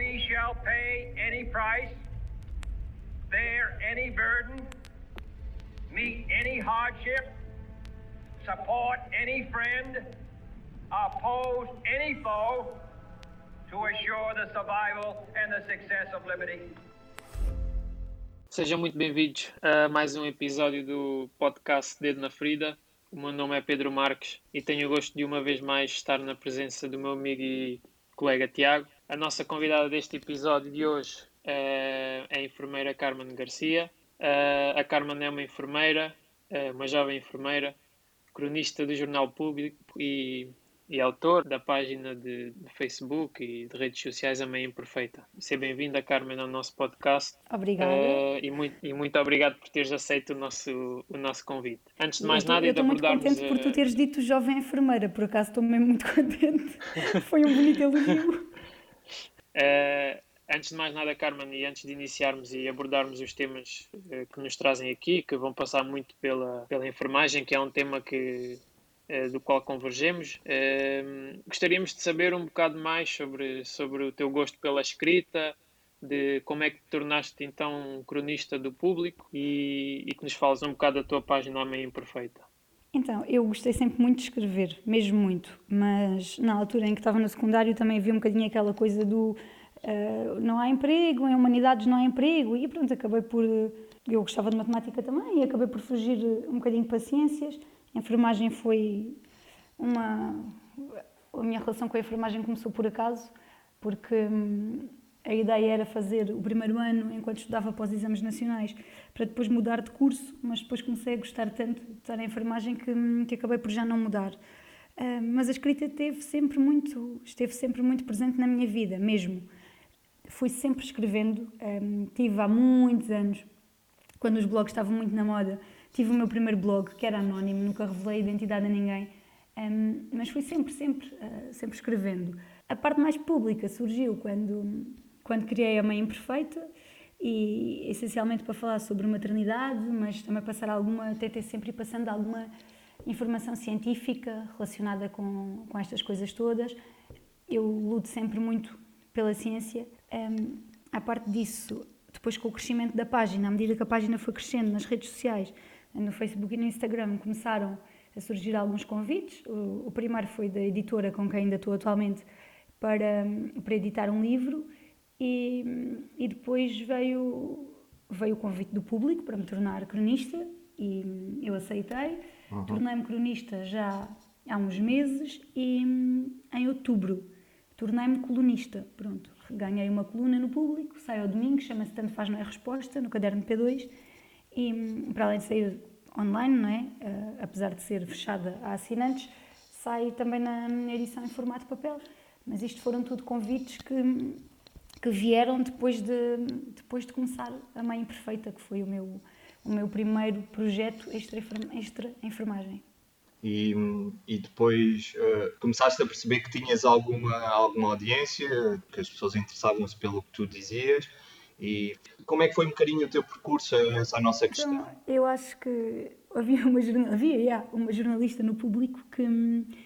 we shall pay any price, bear any burden, meet any hardship, support any friend, oppose any foe to assure the survival and the success of liberty. Sejam muito bem-vindos a mais um episódio do podcast Dedo na Ferida. O meu nome é Pedro Marques e tenho o gosto de uma vez mais estar na presença do meu amigo e colega Tiago. A nossa convidada deste episódio de hoje é a enfermeira Carmen Garcia. A Carmen é uma enfermeira, uma jovem enfermeira, cronista do Jornal Público e e autor da página de, de, Facebook e de redes sociais A Meia Imperfeita. Seja bem-vinda, Carmen, ao nosso podcast. Obrigada. Uh, e, muito, e muito obrigado por teres aceito o nosso, o nosso convite. Antes de mais eu nada, eu estou muito contente por tu teres dito jovem enfermeira, por acaso estou mesmo muito contente. Foi um bonito elogio. Uh, antes de mais nada, Carmen, e antes de iniciarmos e abordarmos os temas uh, que nos trazem aqui, que vão passar muito pela, pela enfermagem, que é um tema que eh, do qual convergemos. Uh, gostaríamos de saber um bocado mais sobre, sobre o teu gosto pela escrita, de como é que te tornaste então cronista do público e, e que nos fales um bocado da tua página A Meia Imperfeita. Então, eu gostei sempre muito de escrever, mesmo muito, mas na altura em que estava no secundário também havia um bocadinho aquela coisa do uh, não há emprego, em humanidades não há emprego, e pronto, acabei por. Eu gostava de matemática também e acabei por fugir um bocadinho para ciências a enfermagem foi uma. A minha relação com a enfermagem começou por acaso, porque hum, a ideia era fazer o primeiro ano enquanto estudava para os exames nacionais, para depois mudar de curso, mas depois comecei a gostar tanto de estar em enfermagem que, que acabei por já não mudar. Uh, mas a escrita esteve sempre muito, esteve sempre muito presente na minha vida, mesmo. Fui sempre escrevendo, um, tive há muitos anos, quando os blogs estavam muito na moda, Tive o meu primeiro blog, que era anónimo, nunca revelei identidade a ninguém, um, mas fui sempre, sempre, uh, sempre escrevendo. A parte mais pública surgiu quando, quando criei a Mãe Imperfeita, e essencialmente para falar sobre maternidade, mas também passar alguma, ter sempre passando alguma informação científica relacionada com, com estas coisas todas. Eu luto sempre muito pela ciência. Um, a parte disso, depois com o crescimento da página, à medida que a página foi crescendo nas redes sociais, no Facebook e no Instagram começaram a surgir alguns convites. O, o primeiro foi da editora com quem ainda estou atualmente para, para editar um livro e, e depois veio, veio o convite do público para me tornar cronista e eu aceitei. Uhum. Tornei-me cronista já há uns meses e em outubro tornei-me colunista. Pronto, ganhei uma coluna no público, sai ao domingo, chama-se Tanto Faz Não É Resposta, no caderno P2 e para além de sair online, não é? Uh, apesar de ser fechada a assinantes, sai também na edição em formato papel. Mas isto foram tudo convites que, que vieram depois de, depois de começar a Mãe Imperfeita, que foi o meu, o meu primeiro projeto extra, extra enfermagem. E, e depois uh, começaste a perceber que tinhas alguma, alguma audiência, que as pessoas interessavam-se pelo que tu dizias e como é que foi um bocadinho o teu percurso a essa nossa questão? Então, eu acho que havia uma, havia, yeah, uma jornalista no público que,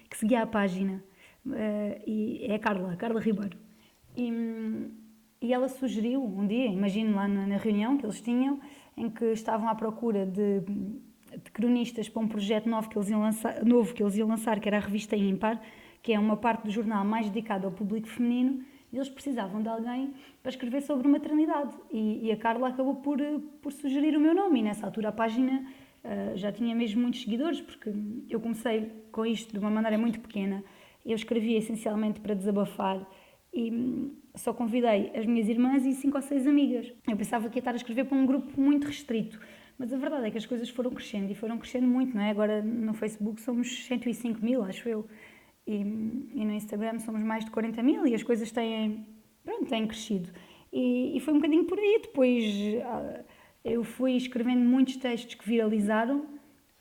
que seguia a página, uh, e é a Carla, a Carla Ribeiro. E ela sugeriu um dia, imagino lá na, na, reunião que eles tinham, em que estavam à procura de, de cronistas para um projeto novo que, eles iam lançar, novo que eles iam lançar, que era a revista Impar, que é uma parte do jornal mais dedicada ao público feminino, e eles precisavam de alguém para escrever sobre maternidade. E, e, a Carla acabou por, por sugerir o meu nome, e nessa altura a página uh, já tinha mesmo muitos seguidores, porque eu comecei com isto de uma maneira muito pequena. Eu escrevia essencialmente para desabafar e só convidei as minhas irmãs e cinco ou seis amigas. Eu pensava que ia estar a escrever para um grupo muito restrito. Mas a verdade é que as coisas foram crescendo e foram crescendo muito, não é? Agora no Facebook somos 105 mil, acho eu e, e, no Instagram somos mais de 40 mil e as coisas têm, pronto, têm crescido. E, e foi um bocadinho por aí. Depois ah, eu fui escrevendo muitos textos que viralizaram,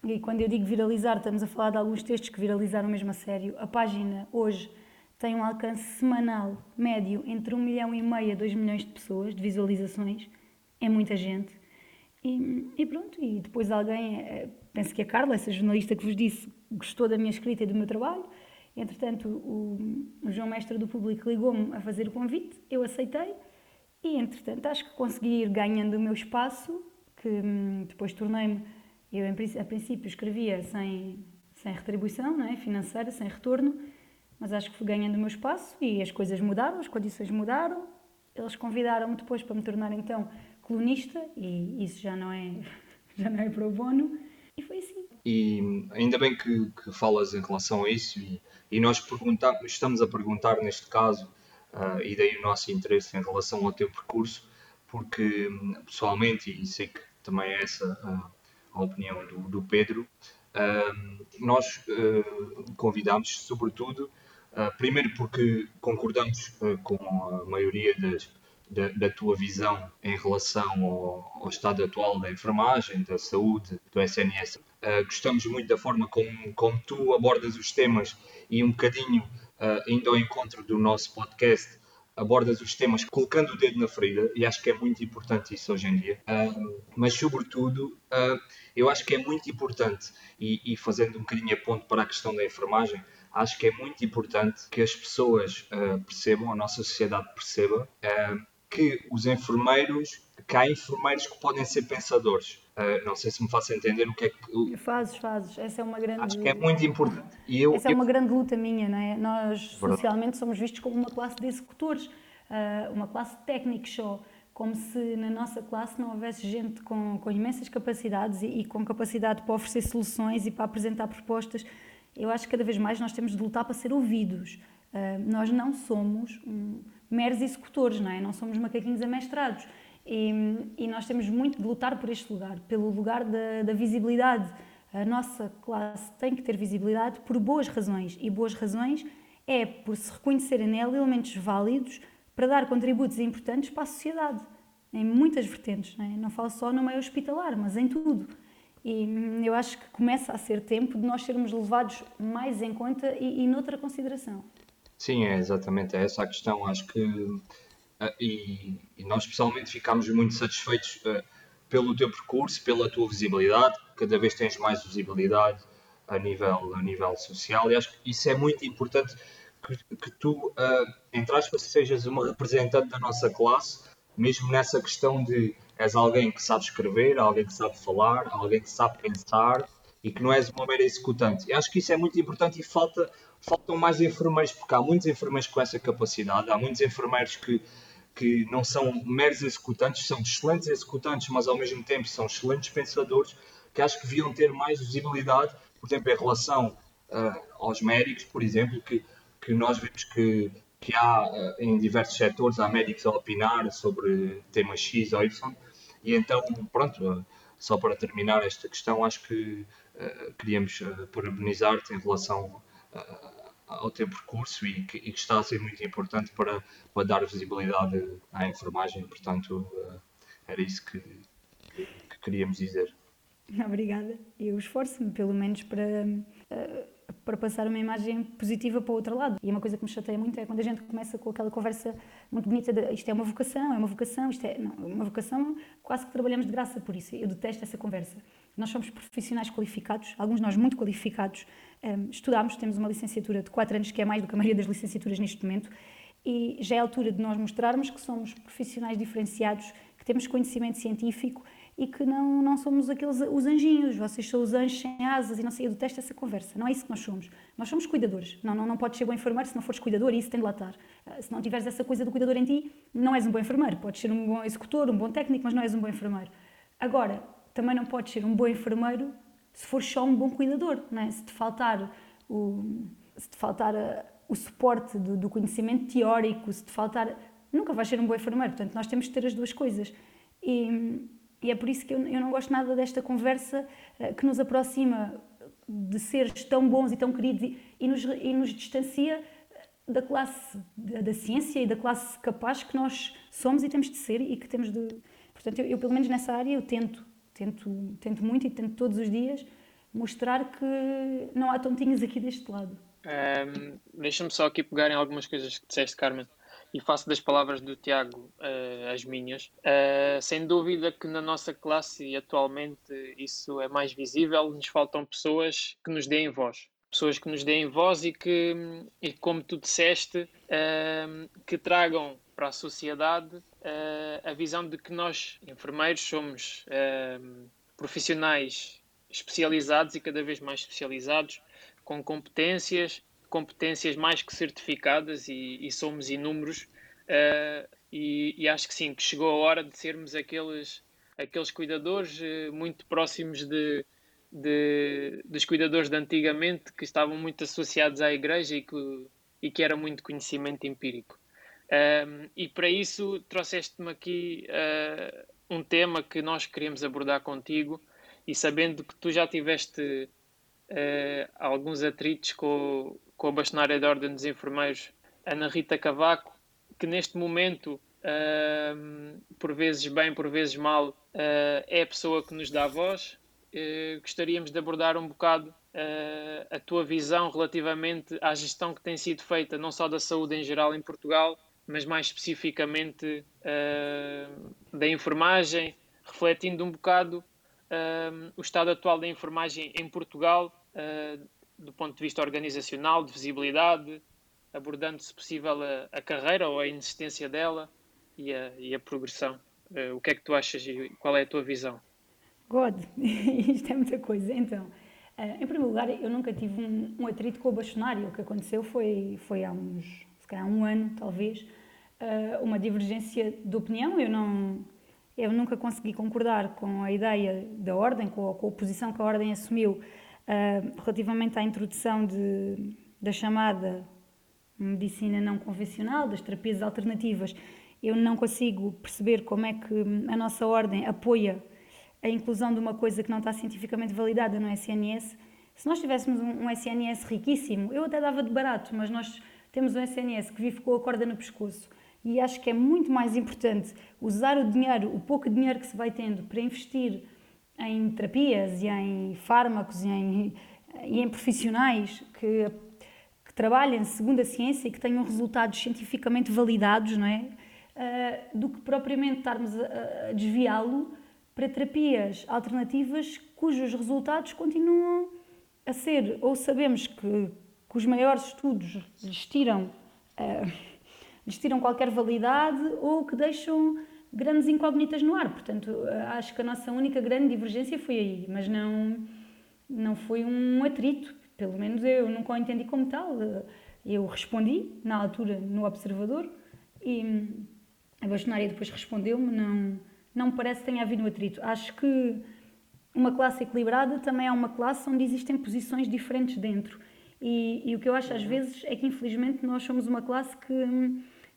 e quando eu digo viralizar, estamos a falar de alguns textos que viralizaram mesmo a sério. A página hoje tem um alcance semanal médio entre 1 milhão e meio a 2 milhões de pessoas, de visualizações. É muita gente. E, e pronto, e depois alguém, eh, penso que a Carla, essa jornalista que vos disse, gostou da minha escrita e do meu trabalho Entretanto, o, o João Mestre do Público ligou-me a fazer o convite, eu aceitei e, entretanto, acho que consegui ir ganhando o meu espaço, que hum, depois tornei-me, eu a princípio escrevia sem, sem retribuição não é? financeira, sem retorno, mas acho que fui ganhando o meu espaço e as coisas mudaram, as condições mudaram. Eles convidaram-me depois para me tornar então colunista e isso já não é, já não é pro bono e foi assim. E ainda bem que, que falas em relação a isso e, e nós estamos a perguntar neste caso uh, e daí o nosso interesse em relação ao teu percurso porque pessoalmente, e sei que também é essa a, a opinião do, do Pedro, uh, nós uh, convidamos sobretudo Uh, primeiro porque concordamos uh, com a maioria das, da, da, tua visão em relação ao, ao, estado atual da enfermagem, da saúde, do SNS. Uh, ah, gostamos muito da forma como, como tu abordas os temas e um bocadinho, indo ao encontro do nosso podcast, abordas os temas colocando o dedo na ferida, e acho que é muito importante isso hoje em dia. mas, sobretudo, eu acho que é muito importante, e, e fazendo um bocadinho a ponto para a questão da enfermagem, acho que é muito importante que as pessoas uh, percebam, a nossa sociedade perceba, uh, que os enfermeiros, que há enfermeiros que podem ser pensadores. Uh, não sei se me faço entender o que é que. Fazes, fazes. Essa é uma grande. Acho que é muito importante. E eu, Essa é uma grande luta minha, não é? Nós Verdade. socialmente somos vistos como uma classe de executores, uma classe de técnicos só como se na nossa classe não houvesse gente com, com imensas capacidades e, e, com capacidade para oferecer soluções e para apresentar propostas eu acho que cada vez mais nós temos de lutar para ser ouvidos. Uh, nós não somos um, meros executores, não é? Não somos macaquinhos amestrados. E, e, nós temos muito de lutar por este lugar, pelo lugar da, da, visibilidade. A nossa classe tem que ter visibilidade por boas razões. E boas razões é por se reconhecerem nela elementos válidos para dar contributos importantes para a sociedade, em muitas vertentes. Não, é? não falo só no meio hospitalar, mas em tudo. E eu acho que começa a ser tempo de nós sermos levados mais em conta e, e noutra consideração. Sim, é exatamente essa a questão. Acho que. Ah, e, e nós, pessoalmente, ficamos muito satisfeitos uh, pelo teu percurso, pela tua visibilidade. Cada vez tens mais visibilidade a nível, a nível social. E acho que isso é muito importante que, que tu, uh, entre aspas, sejas uma representante da nossa classe, mesmo nessa questão de és alguém que sabe escrever, alguém que sabe falar, alguém que sabe pensar e que não és uma mera executante. E acho que isso é muito importante e falta, faltam mais enfermeiros, porque há muitos enfermeiros com essa capacidade, há muitos enfermeiros que, que não são meros executantes, são excelentes executantes, mas ao mesmo tempo são excelentes pensadores, que acho que deviam ter mais visibilidade, por exemplo, em relação uh, aos médicos, por exemplo, que, que nós vemos que que há eh, em diversos setores, há médicos a opinar sobre temas X ou Y, e então, pronto, eh, só para terminar esta questão, acho que uh, queríamos uh, parabenizar-te em relação uh, ao teu percurso e que, e que, está a ser muito importante para, para dar visibilidade à enfermagem, portanto, era isso que, que, queríamos dizer. Obrigada. Eu esforço-me, pelo menos, para para passar uma imagem positiva para o outro lado. E uma coisa que me chateia muito é quando a gente começa com aquela conversa muito bonita de isto é uma vocação, é uma vocação, isto é. Não, uma vocação, quase que trabalhamos de graça por isso. Eu detesto essa conversa. Nós somos profissionais qualificados, alguns de nós muito qualificados, um, estudamos, temos uma licenciatura de 4 anos, que é mais do que a maioria das licenciaturas neste momento, e já é a altura de nós mostrarmos que somos profissionais diferenciados, que temos conhecimento científico e que não, não somos aqueles os anjinhos, vocês são os anjos sem asas e não sei, eu detesto essa conversa, não é isso que nós somos. Nós somos cuidadores, não, não, não podes ser bom enfermeiro se não fores cuidador e isso tem de lá estar. Ah, se não tiveres essa coisa do cuidador em ti, não és um bom enfermeiro, podes ser um bom executor, um bom técnico, mas não és um bom enfermeiro. Agora, também não podes ser um bom enfermeiro se fores só um bom cuidador, não é? se te faltar o, se te faltar a, o suporte do, do conhecimento teórico, se te faltar, nunca vais ser um bom enfermeiro, portanto nós temos de ter as duas coisas. E, e é por isso que eu, eu não gosto nada desta conversa uh, que nos aproxima de seres tão bons e tão queridos e, e, nos, e nos distancia da classe da, da, ciência e da classe capaz que nós somos e temos de ser e que temos de. Portanto, eu, eu pelo menos nessa área eu tento, tento, tento muito e tento todos os dias mostrar que não há tontinhos aqui deste lado. Um, Deixa-me só aqui pegar em algumas coisas que disseste, Carmen e faço das palavras do Tiago uh, as minhas. Uh, sem dúvida que na nossa classe, e atualmente isso é mais visível, nos faltam pessoas que nos deem voz. pessoas que nos deem voz e que, e como tu disseste, que tragam para a sociedade a visão de que nós, enfermeiros, somos profissionais especializados e cada vez mais especializados, com competências, competências mais que certificadas e, e somos inúmeros. Uh, e, e, acho que sim, que chegou a hora de sermos aqueles, aqueles cuidadores uh, muito próximos de, de, dos cuidadores de antigamente que estavam muito associados à igreja e que, e que era muito conhecimento empírico. Um, e para isso trouxeste-me aqui uh, um tema que nós queríamos abordar contigo, e sabendo que tu já tiveste uh, alguns atritos com, com a bastonária da Ordem dos Enfermeiros, Ana Rita Cavaco, que neste momento, uh, por vezes bem, por vezes mal, uh, é a pessoa que nos dá voz. gostaríamos de abordar um bocado a tua visão relativamente à gestão que tem sido feita, não só da saúde em geral em Portugal, mas mais especificamente da enfermagem, refletindo um bocado o estado atual da enfermagem em Portugal, uh, do ponto de vista organizacional, de visibilidade, abordando, se possível, a, a carreira ou a inexistência dela e a, e a progressão. Uh, o que é que tu achas e qual é a tua visão? God, isto é muita coisa. Então, uh, em primeiro lugar, eu nunca tive um, um, atrito com o bastonário. O que aconteceu foi, foi há uns, se calhar, um ano, talvez, uma divergência de opinião. Eu não eu nunca consegui concordar com a ideia da Ordem, com a, com a posição que a Ordem assumiu uh, relativamente à introdução de, da chamada medicina não convencional, das terapias alternativas. Eu não consigo perceber como é que a nossa Ordem apoia a inclusão de uma coisa que não está cientificamente validada no SNS. Se nós tivéssemos um, um SNS riquíssimo, eu até dava de barato, mas nós temos um SNS que vive com a corda no pescoço e acho que é muito mais importante usar o dinheiro, o pouco dinheiro que se vai tendo para investir em terapias e em fármacos e em, e em profissionais que, que, trabalhem segundo a ciência e que tenham resultados cientificamente validados, não é? Uh, do que propriamente estarmos a, a desviá-lo para terapias alternativas cujos resultados continuam a ser, ou sabemos que, que os maiores estudos lhes tiram. Uh, lhes tiram qualquer validade ou que deixam grandes incógnitas no ar. Portanto, acho que a nossa única grande divergência foi aí, mas não, não foi um atrito, pelo menos eu nunca o entendi como tal. Eu respondi, na altura, no Observador, e a bastonária depois respondeu-me, não, não me parece que tenha havido um atrito. Acho que uma classe equilibrada também é uma classe onde existem posições diferentes dentro. E, e o que eu acho às vezes é que, infelizmente, nós somos uma classe que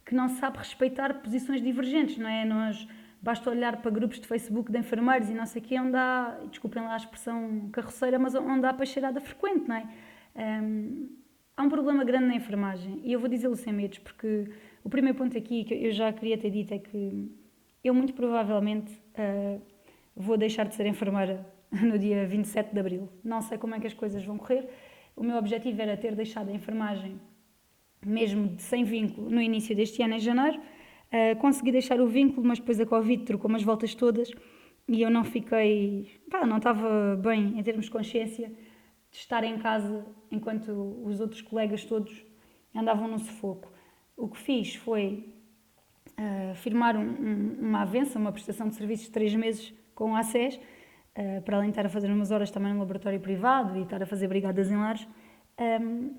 que não sabe respeitar posições divergentes, não é? Nós basta olhar para grupos de Facebook de enfermeiros e não sei o onde há, desculpem lá a expressão carroceira, mas onde há peixeirada frequente, não é? Um, há um problema grande na enfermagem e eu vou dizê-lo sem medos, porque o primeiro ponto aqui que eu já queria ter dito é que eu muito provavelmente uh, vou deixar de ser enfermeira no dia 27 de abril. Não sei como é que as coisas vão correr. O meu objetivo era ter deixado a enfermagem mesmo sem vínculo, no início deste ano, em janeiro. Uh, consegui deixar o vínculo, mas depois a Covid trocou umas voltas todas e eu não fiquei. Pá, não estava bem em termos de consciência de estar em casa enquanto os outros colegas todos andavam no sufoco. O que fiz foi uh, firmar um, um, uma avença, uma prestação de serviços de três meses com o ACES, uh, para além de estar a fazer umas horas também no laboratório privado e estar a fazer brigadas em lares. Um,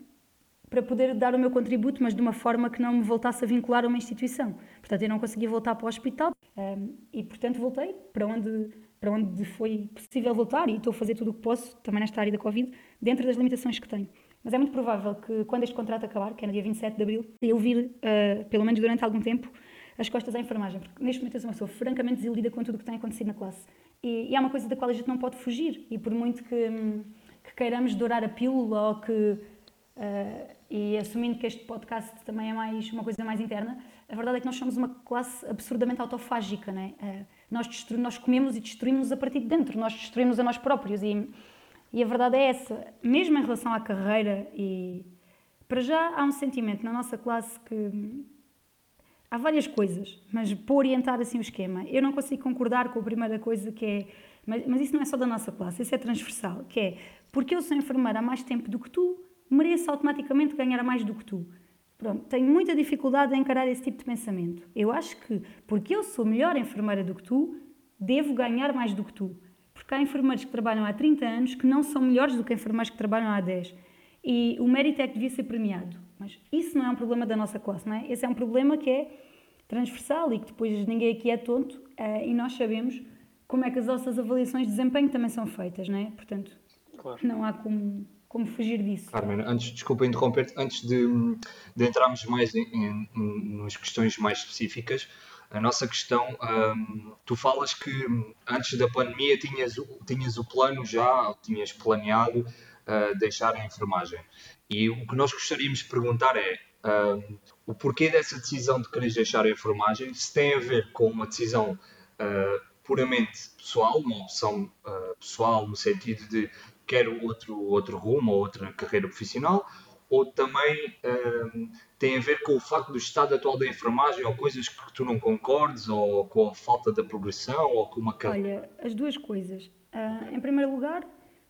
para poder dar o meu contributo, mas de uma forma que não me voltasse a vincular a uma instituição. Portanto, eu não conseguia voltar para o hospital um, e, portanto, voltei para onde, para onde foi possível voltar e estou a fazer tudo o que posso, também nesta área da Covid, dentro das limitações que tenho. Mas é muito provável que, quando este contrato acabar, que é no dia 27 de abril, eu vir, uh, pelo menos durante algum tempo, as costas à enfermagem, porque neste momento eu sou francamente desiludida com tudo o que tem acontecido na classe. E, e é uma coisa da qual a gente não pode fugir, e por muito que, hum, que queiramos dourar a pílula ou que Uh, e assumindo que este podcast também é mais uma coisa mais interna, a verdade é que nós somos uma classe absurdamente autofágica, né? Uh, nós, nós comemos e destruímos a partir de dentro, nós destruímos a nós próprios e, e a verdade é essa, mesmo em relação à carreira e para já há um sentimento na nossa classe que há várias coisas, mas para orientar assim o esquema, eu não consigo concordar com a primeira coisa que é, mas, mas isso não é só da nossa classe, isso é transversal, que é porque eu sou enfermeira há mais tempo do que tu, mereço automaticamente ganhar mais do que tu. Pronto, tenho muita dificuldade em encarar esse tipo de pensamento. Eu acho que, porque eu sou melhor enfermeira do que tu, devo ganhar mais do que tu. Porque há enfermeiros que trabalham há 30 anos que não são melhores do que enfermeiros que trabalham há 10. E o mérito é que devia ser premiado. Mas isso não é um problema da nossa classe, não é? Esse é um problema que é transversal e que depois ninguém aqui é tonto uh, e nós sabemos como é que as nossas avaliações de desempenho também são feitas, não é? Portanto, claro. não há como, como fugir disso. Carmen, antes, desculpa interromper antes de, de entrarmos mais em, em, em, nas questões mais específicas, a nossa questão, um, tu falas que antes da pandemia tinhas, tinhas o plano já, tinhas planeado uh, deixar a enfermagem. E o que nós gostaríamos de perguntar é um, o porquê dessa decisão de querer deixar a enfermagem, se tem a ver com uma decisão uh, puramente pessoal, uma opção uh, pessoal no sentido de quero outro, outro rumo ou outra carreira profissional, ou também um, tem a ver com o facto do estado atual da enfermagem ou coisas que tu não concordes ou com a falta da progressão ou com uma Olha, as duas coisas. Uh, em primeiro lugar,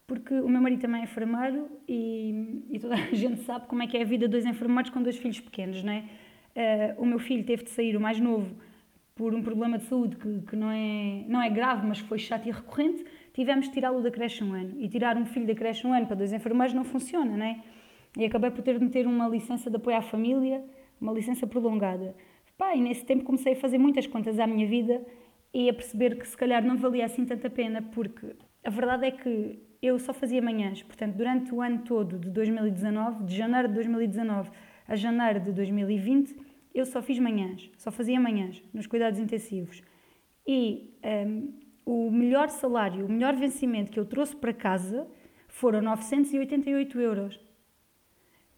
porque o meu marido também é enfermeiro e, e, toda a gente sabe como é que é a vida de dois enfermeiros com dois filhos pequenos, não é? Uh, o meu filho teve de sair, o mais novo, por um problema de saúde que, que não, é, não é grave, mas foi chato e recorrente, tivemos de tirá-lo da creche um ano. E tirar um filho da creche um ano para dois enfermeiros não funciona, não é? E acabei por ter de meter uma licença de apoio à família, uma licença prolongada. Pá, e nesse tempo comecei a fazer muitas contas à minha vida e a perceber que se calhar não valia assim tanta pena, porque a verdade é que eu só fazia manhãs. Portanto, durante o ano todo de 2019, de janeiro de 2019 a janeiro de 2020, eu só fiz manhãs, só fazia manhãs nos cuidados intensivos. E um, o melhor salário, o melhor vencimento que eu trouxe para casa foram 988 euros.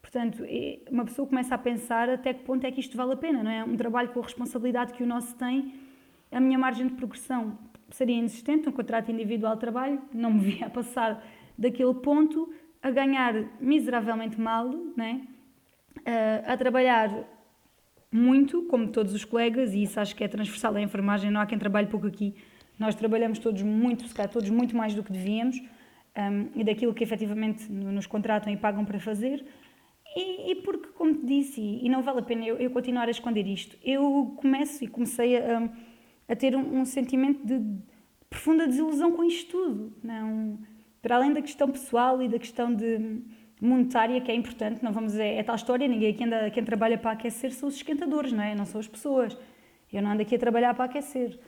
Portanto, uma pessoa começa a pensar até que ponto é que isto vale a pena, não é? Um trabalho com a responsabilidade que o nosso tem, a minha margem de progressão seria inexistente, um contrato individual de trabalho, não me via a passar daquele ponto a ganhar miseravelmente mal, não é? a trabalhar muito, como todos os colegas, e isso acho que é transversal à enfermagem, não há quem trabalhe pouco aqui. Nós trabalhamos todos muito, se calhar todos muito mais do que devíamos, um, e daquilo que efetivamente nos contratam e pagam para fazer. E, e porque, como te disse, e, não vale a pena eu, eu, continuar a esconder isto, eu começo e comecei a, a ter um, um, sentimento de profunda desilusão com isto tudo. Não, para além da questão pessoal e da questão de monetária, que é importante, não vamos dizer, é tal história, ninguém aqui anda, quem trabalha para aquecer são os esquentadores, não é? Não são as pessoas. Eu não ando aqui a trabalhar para aquecer.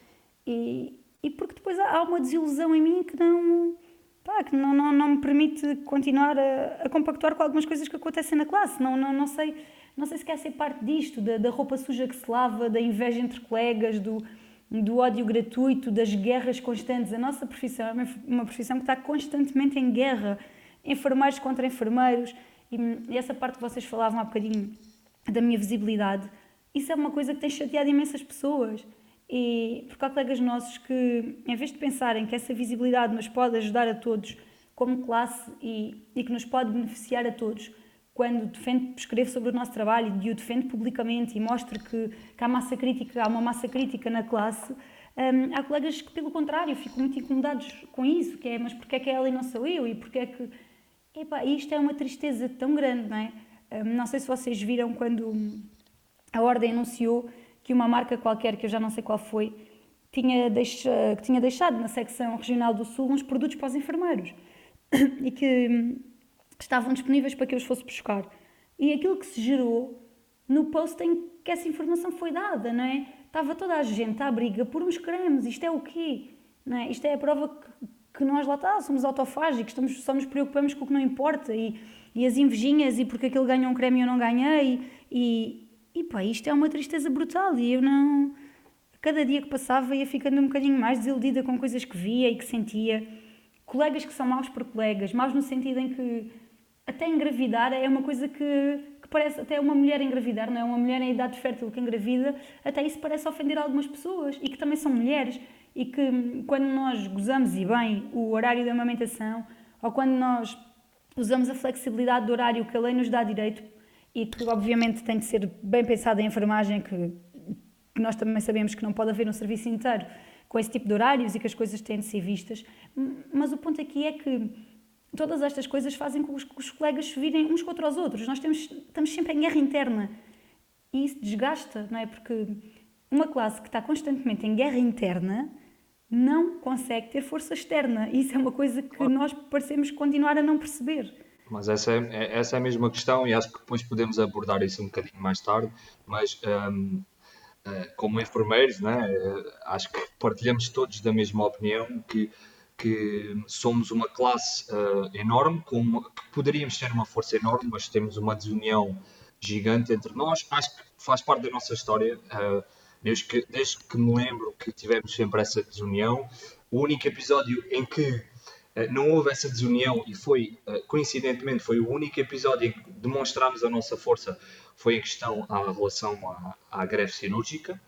E, e porque depois há uma desilusão em mim que não, pá, que não, não, não me permite continuar a, a, compactuar com algumas coisas que acontecem na classe. Não, não, não, sei, não sei se quer ser parte disto, da, da roupa suja que se lava, da inveja entre colegas, do, do ódio gratuito, das guerras constantes. A nossa profissão é uma, profissão que está constantemente em guerra enfermeiros contra enfermeiros, e, e essa parte que vocês falavam há bocadinho da minha visibilidade, isso é uma coisa que tem chateado imensas pessoas. E porque há colegas nossos que, em vez de pensarem que essa visibilidade nos pode ajudar a todos como classe e, e que nos pode beneficiar a todos, quando defende, escreve sobre o nosso trabalho e o defende publicamente e mostra que, que há massa crítica, há uma massa crítica na classe, um, há colegas que, pelo contrário, ficam muito incomodados com isso, que é, mas porque é que ela e não sou eu? E porque é que Epá, isto é uma tristeza tão grande, não é? Não sei se vocês viram quando a Ordem anunciou que uma marca qualquer, que eu já não sei qual foi, tinha, deixa, que tinha deixado na secção regional do Sul uns produtos para os enfermeiros e que estavam disponíveis para que eu os fosse buscar. E aquilo que se gerou no post em que essa informação foi dada, não é? Estava toda a gente à briga por uns cremes, isto é o quê? Não é? Isto é a prova que que nós lá está, somos autofágicos, estamos, só nos preocupamos com o que não importa e, e as invejinhas e porque aquele ganhou um creme e eu não ganhei e, e pá, isto é uma tristeza brutal e eu não... Cada dia que passava ia ficando um bocadinho mais desiludida com coisas que via e que sentia. Colegas que são maus por colegas, maus no sentido em que até engravidar é uma coisa que, que parece até uma mulher engravidar, não é? Uma mulher em idade fértil que engravida, até isso parece ofender algumas pessoas e que também são mulheres e que quando nós gozamos e bem o horário da amamentação ou quando nós usamos a flexibilidade do horário que a lei nos dá direito e que obviamente tem de ser bem pensada em enfermagem que, que nós também sabemos que não pode haver um serviço inteiro com esse tipo de horários e que as coisas têm de ser vistas mas o ponto aqui é que todas estas coisas fazem com que os, colegas se virem uns contra os outros. Nós temos, estamos sempre em guerra interna e isso desgasta, não é? Porque uma classe que está constantemente em guerra interna não consegue ter força externa. E isso é uma coisa que nós parecemos continuar a não perceber. Mas essa é, é, essa é a mesma questão e acho que depois podemos abordar isso um bocadinho mais tarde. Mas um, uh, como enfermeiros, né, uh, acho que partilhamos todos da mesma opinião que, que somos uma classe uh, enorme, com uma, que poderíamos ter uma força enorme, mas temos uma desunião gigante entre nós. Acho que faz parte da nossa história. desde, que, desde que me lembro que tivemos sempre essa desunião. O único episódio em que eh, não houve essa desunião e foi, eh, coincidentemente, foi o único episódio em que demonstrámos a nossa força foi em questão à relação à, à greve cirúrgica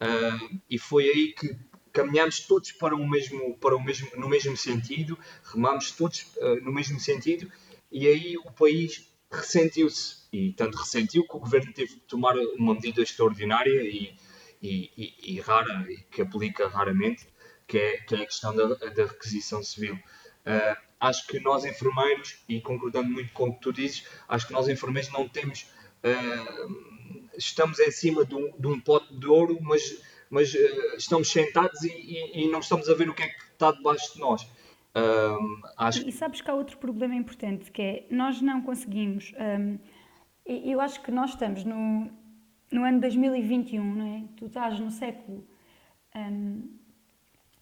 uh, e foi aí que caminhámos todos para o mesmo, para o mesmo, no mesmo sentido, remámos todos no mesmo sentido e aí o país ressentiu-se e tanto ressentiu que o governo teve que tomar uma medida extraordinária e, e, e, e rara, que aplica raramente, que é, que é a questão da, da requisição civil. Uh, acho que nós enfermeiros, e concordando muito com o que tu dizes, acho que nós enfermeiros não temos. Uh, estamos em cima de um, de um, pote de ouro, mas, mas uh, estamos sentados e, e, e, não estamos a ver o que é que está debaixo de nós. acho... E sabes que há outro problema importante que é nós não conseguimos. Um, eu acho que nós estamos no, no ano 2021, não é? Tu estás no século. Um,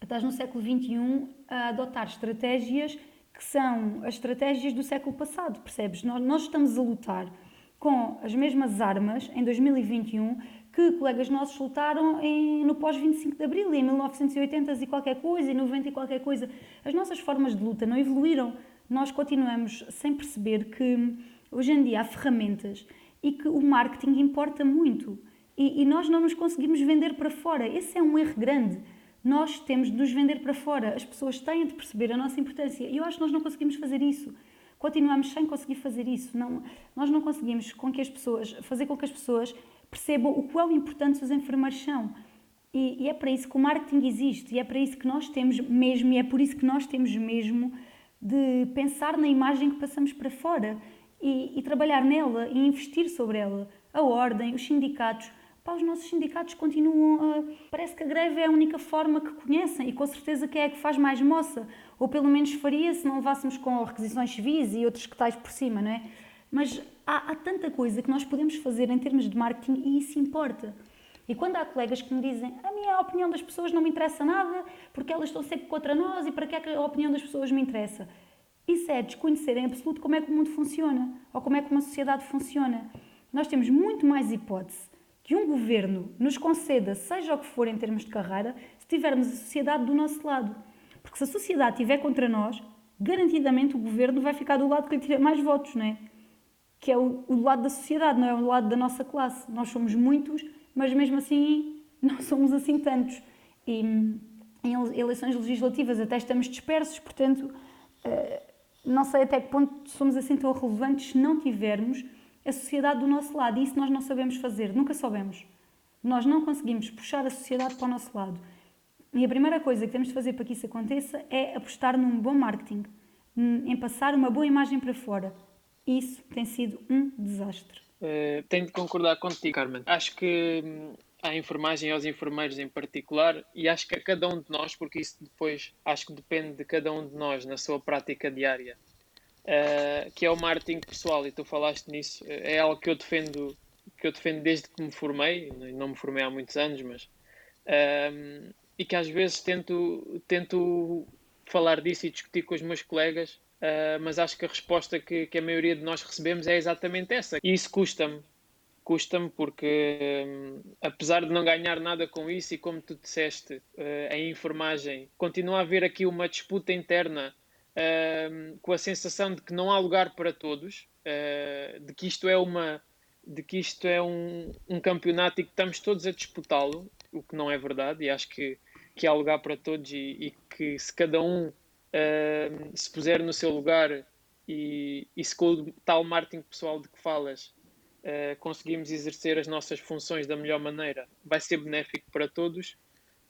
estás no século XXI a adotar estratégias que são as estratégias do século passado, percebes? Nós, nós estamos a lutar com as mesmas armas em 2021 que colegas nossos lutaram em, no pós-25 de Abril, em 1980 e qualquer coisa, e 90 e qualquer coisa. As nossas formas de luta não evoluíram. Nós continuamos sem perceber que hoje em dia há ferramentas e que o marketing importa muito. E, e nós não nos conseguimos vender para fora. Esse é um erro grande nós temos de nos vender para fora. As pessoas têm de perceber a nossa importância. E eu acho que nós não conseguimos fazer isso. Continuamos sem conseguir fazer isso. Não, nós não conseguimos com que as pessoas, fazer com que as pessoas percebam o quão importantes os enfermeiros são. E, e, é para isso que o marketing existe. E é para isso que nós temos mesmo, e é por isso que nós temos mesmo de pensar na imagem que passamos para fora e, e trabalhar nela e investir sobre ela. A ordem, os sindicatos Pá, os nossos sindicatos continuam a. Parece que a greve é a única forma que conhecem e com certeza que é a que faz mais moça. Ou pelo menos faria se não levássemos com requisições civis e outros que tais por cima, não é? Mas há, há tanta coisa que nós podemos fazer em termos de marketing e isso importa. E quando há colegas que me dizem a minha opinião das pessoas não me interessa nada porque elas estão sempre contra nós e para que é que a opinião das pessoas me interessa? Isso é desconhecer em absoluto como é que o mundo funciona ou como é que uma sociedade funciona. Nós temos muito mais hipótese que um governo nos conceda, seja o que for em termos de carreira, se tivermos a sociedade do nosso lado. Porque se a sociedade estiver contra nós, garantidamente o governo vai ficar do lado que lhe tiver mais votos, não é? Que é o, o lado da sociedade, não é o lado da nossa classe. Nós somos muitos, mas mesmo assim não somos assim tantos. E em eleições legislativas até estamos dispersos, portanto, eh, não sei até que ponto somos assim tão relevantes se não tivermos a sociedade do nosso lado. E isso nós não sabemos fazer, nunca soubemos. Nós não conseguimos puxar a sociedade para o nosso lado. E a primeira coisa que temos de fazer para que isso aconteça é apostar num bom marketing, em passar uma boa imagem para fora. Isso tem sido um desastre. Uh, tenho de concordar contigo, Carmen. Acho que hum, à enfermagem e aos enfermeiros em particular, e acho que a cada um de nós, porque isso depois acho que depende de cada um de nós na sua prática diária, uh, que é o marketing pessoal, e tu falaste nisso, é algo que eu defendo, que eu defendo desde que me formei, não me formei há muitos anos, mas uh, e que às vezes tento, tento falar disso e discutir com os meus colegas, uh, mas acho que a resposta que, que, a maioria de nós recebemos é exatamente essa. E isso custa-me. Custa-me porque, um, apesar de não ganhar nada com isso, e como tu disseste, em enfermagem, continua a haver aqui uma disputa interna com a sensação de que não há lugar para todos, uh, de que isto é uma de que isto é um, um campeonato e que estamos todos a disputá-lo, o que não é verdade, e acho que, que há lugar para todos e, e que se cada um uh, se puser no seu lugar e, e se com o tal marketing pessoal de que falas uh, conseguimos exercer as nossas funções da melhor maneira, vai ser benéfico para todos.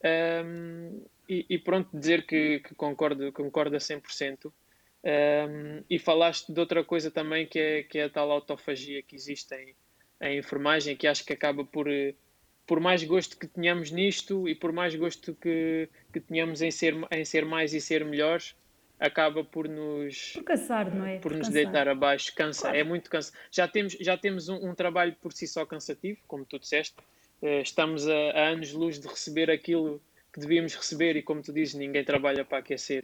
Um, e, e, pronto, dizer que, que concordo, concordo a 100%. Um, e falaste de outra coisa também que é, que é a tal autofagia que existe em, em enfermagem, que acho que acaba por, por mais gosto que tenhamos nisto e por mais gosto que, que tenhamos em ser, em ser mais e ser melhores, acaba por nos por cansar, não é? Por, por nos cansar. deitar abaixo, cansa, claro. é muito cansa. Já temos, já temos um, um, trabalho por si só cansativo, como tu disseste. Uh, estamos a, a anos-luz de receber aquilo que devíamos receber e, como tu dizes, ninguém trabalha para aquecer.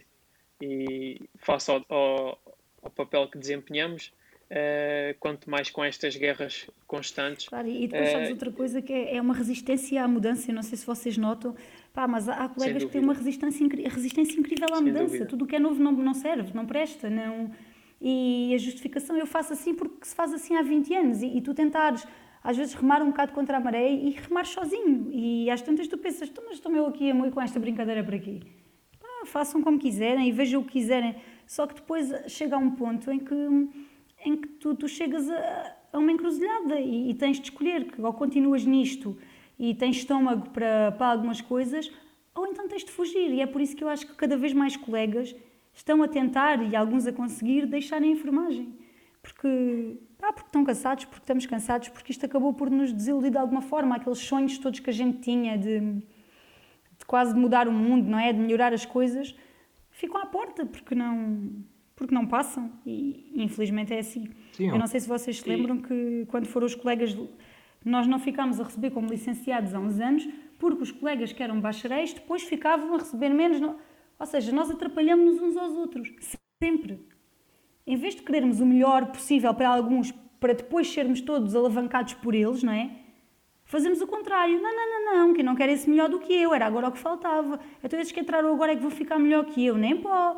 E face ao, ao, ao papel que desempenhamos, Uh, quanto mais com estas guerras constantes. Claro, e depois uh, sabes outra coisa que é, é, uma resistência à mudança, eu não sei se vocês notam, pá, mas há, há colegas que têm uma resistência, resistência incrível à Sem mudança, dúvida. tudo o que é novo não, não serve, não presta, não... e a justificação eu faço assim porque se faz assim há 20 anos, e, e tu tentares às vezes remar um bocado contra a maré e remar sozinho, e às tantas tu pensas, então, mas estou eu aqui a moer com esta brincadeira por aqui. Pá, façam como quiserem e vejam o que quiserem, só que depois chega a um ponto em que em que tu, tu chegas a, a, uma encruzilhada e, e, tens de escolher que ou continuas nisto e tens estômago para, para algumas coisas, ou então tens de fugir. E é por isso que eu acho que cada vez mais colegas estão a tentar, e alguns a conseguir, deixarem a enfermagem. Porque, ah, porque estão cansados, porque estamos cansados, porque isto acabou por nos desiludir de alguma forma, aqueles sonhos todos que a gente tinha de, de quase mudar o mundo, não é? De melhorar as coisas, ficam à porta, porque não porque não passam e infelizmente é assim. Sim, eu não sei se vocês se lembram que quando foram os colegas, nós não ficámos a receber como licenciados há uns anos, porque os colegas que eram bacharéis depois ficavam a receber menos. Ou seja, nós atrapalhamos-nos uns aos outros, sempre. Em vez de querermos o melhor possível para alguns, para depois sermos todos alavancados por eles, não é? Fazemos o contrário. Não, não, não, não, que não quer esse melhor do que eu, era agora o que faltava. Então esses que entraram agora é que vão ficar melhor que eu, nem pó.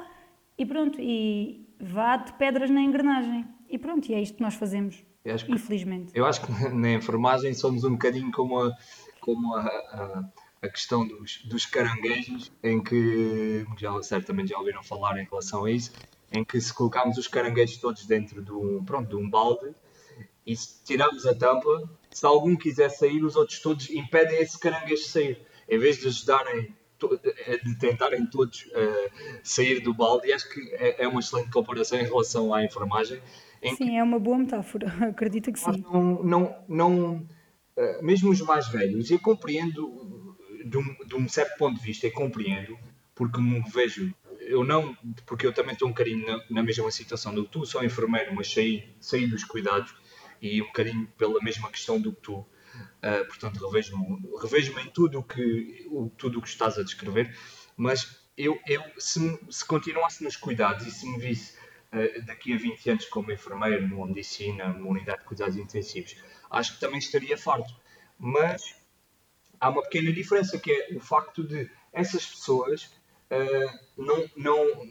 E pronto, e vá de pedras na engrenagem. E pronto, e é isto que nós fazemos, eu que, infelizmente. Eu acho que na enfermagem somos um bocadinho como a, como a, a, a questão dos, dos caranguejos, em que já, certamente já ouviram falar em relação a isso, em que se colocamos os caranguejos todos dentro de um, pronto, de um balde e se tiramos a tampa, se algum quiser sair, os outros todos impedem esse caranguejo de sair. Em vez de ajudarem é de tentarem todos uh, sair do balde, e acho que é, é, uma excelente comparação em relação à enfermagem. sim, é uma boa metáfora, acredito que sim. Não, não, não uh, mesmo os mais velhos, eu compreendo, de um, de um certo ponto de vista, eu compreendo, porque me vejo eu não, porque eu também estou um bocadinho na, na, mesma situação do que tu, sou enfermeiro, mas saí, saí dos cuidados e um bocadinho pela mesma questão do que tu. Uh, portanto, revejo-me revejo em tudo o que, o, tudo o que estás a descrever, mas eu, eu se, se continuasse nos cuidados e se me visse uh, daqui a 20 anos como enfermeiro numa medicina, numa unidade de cuidados intensivos, acho que também estaria farto. Mas há uma pequena diferença que é o facto de essas pessoas não, não,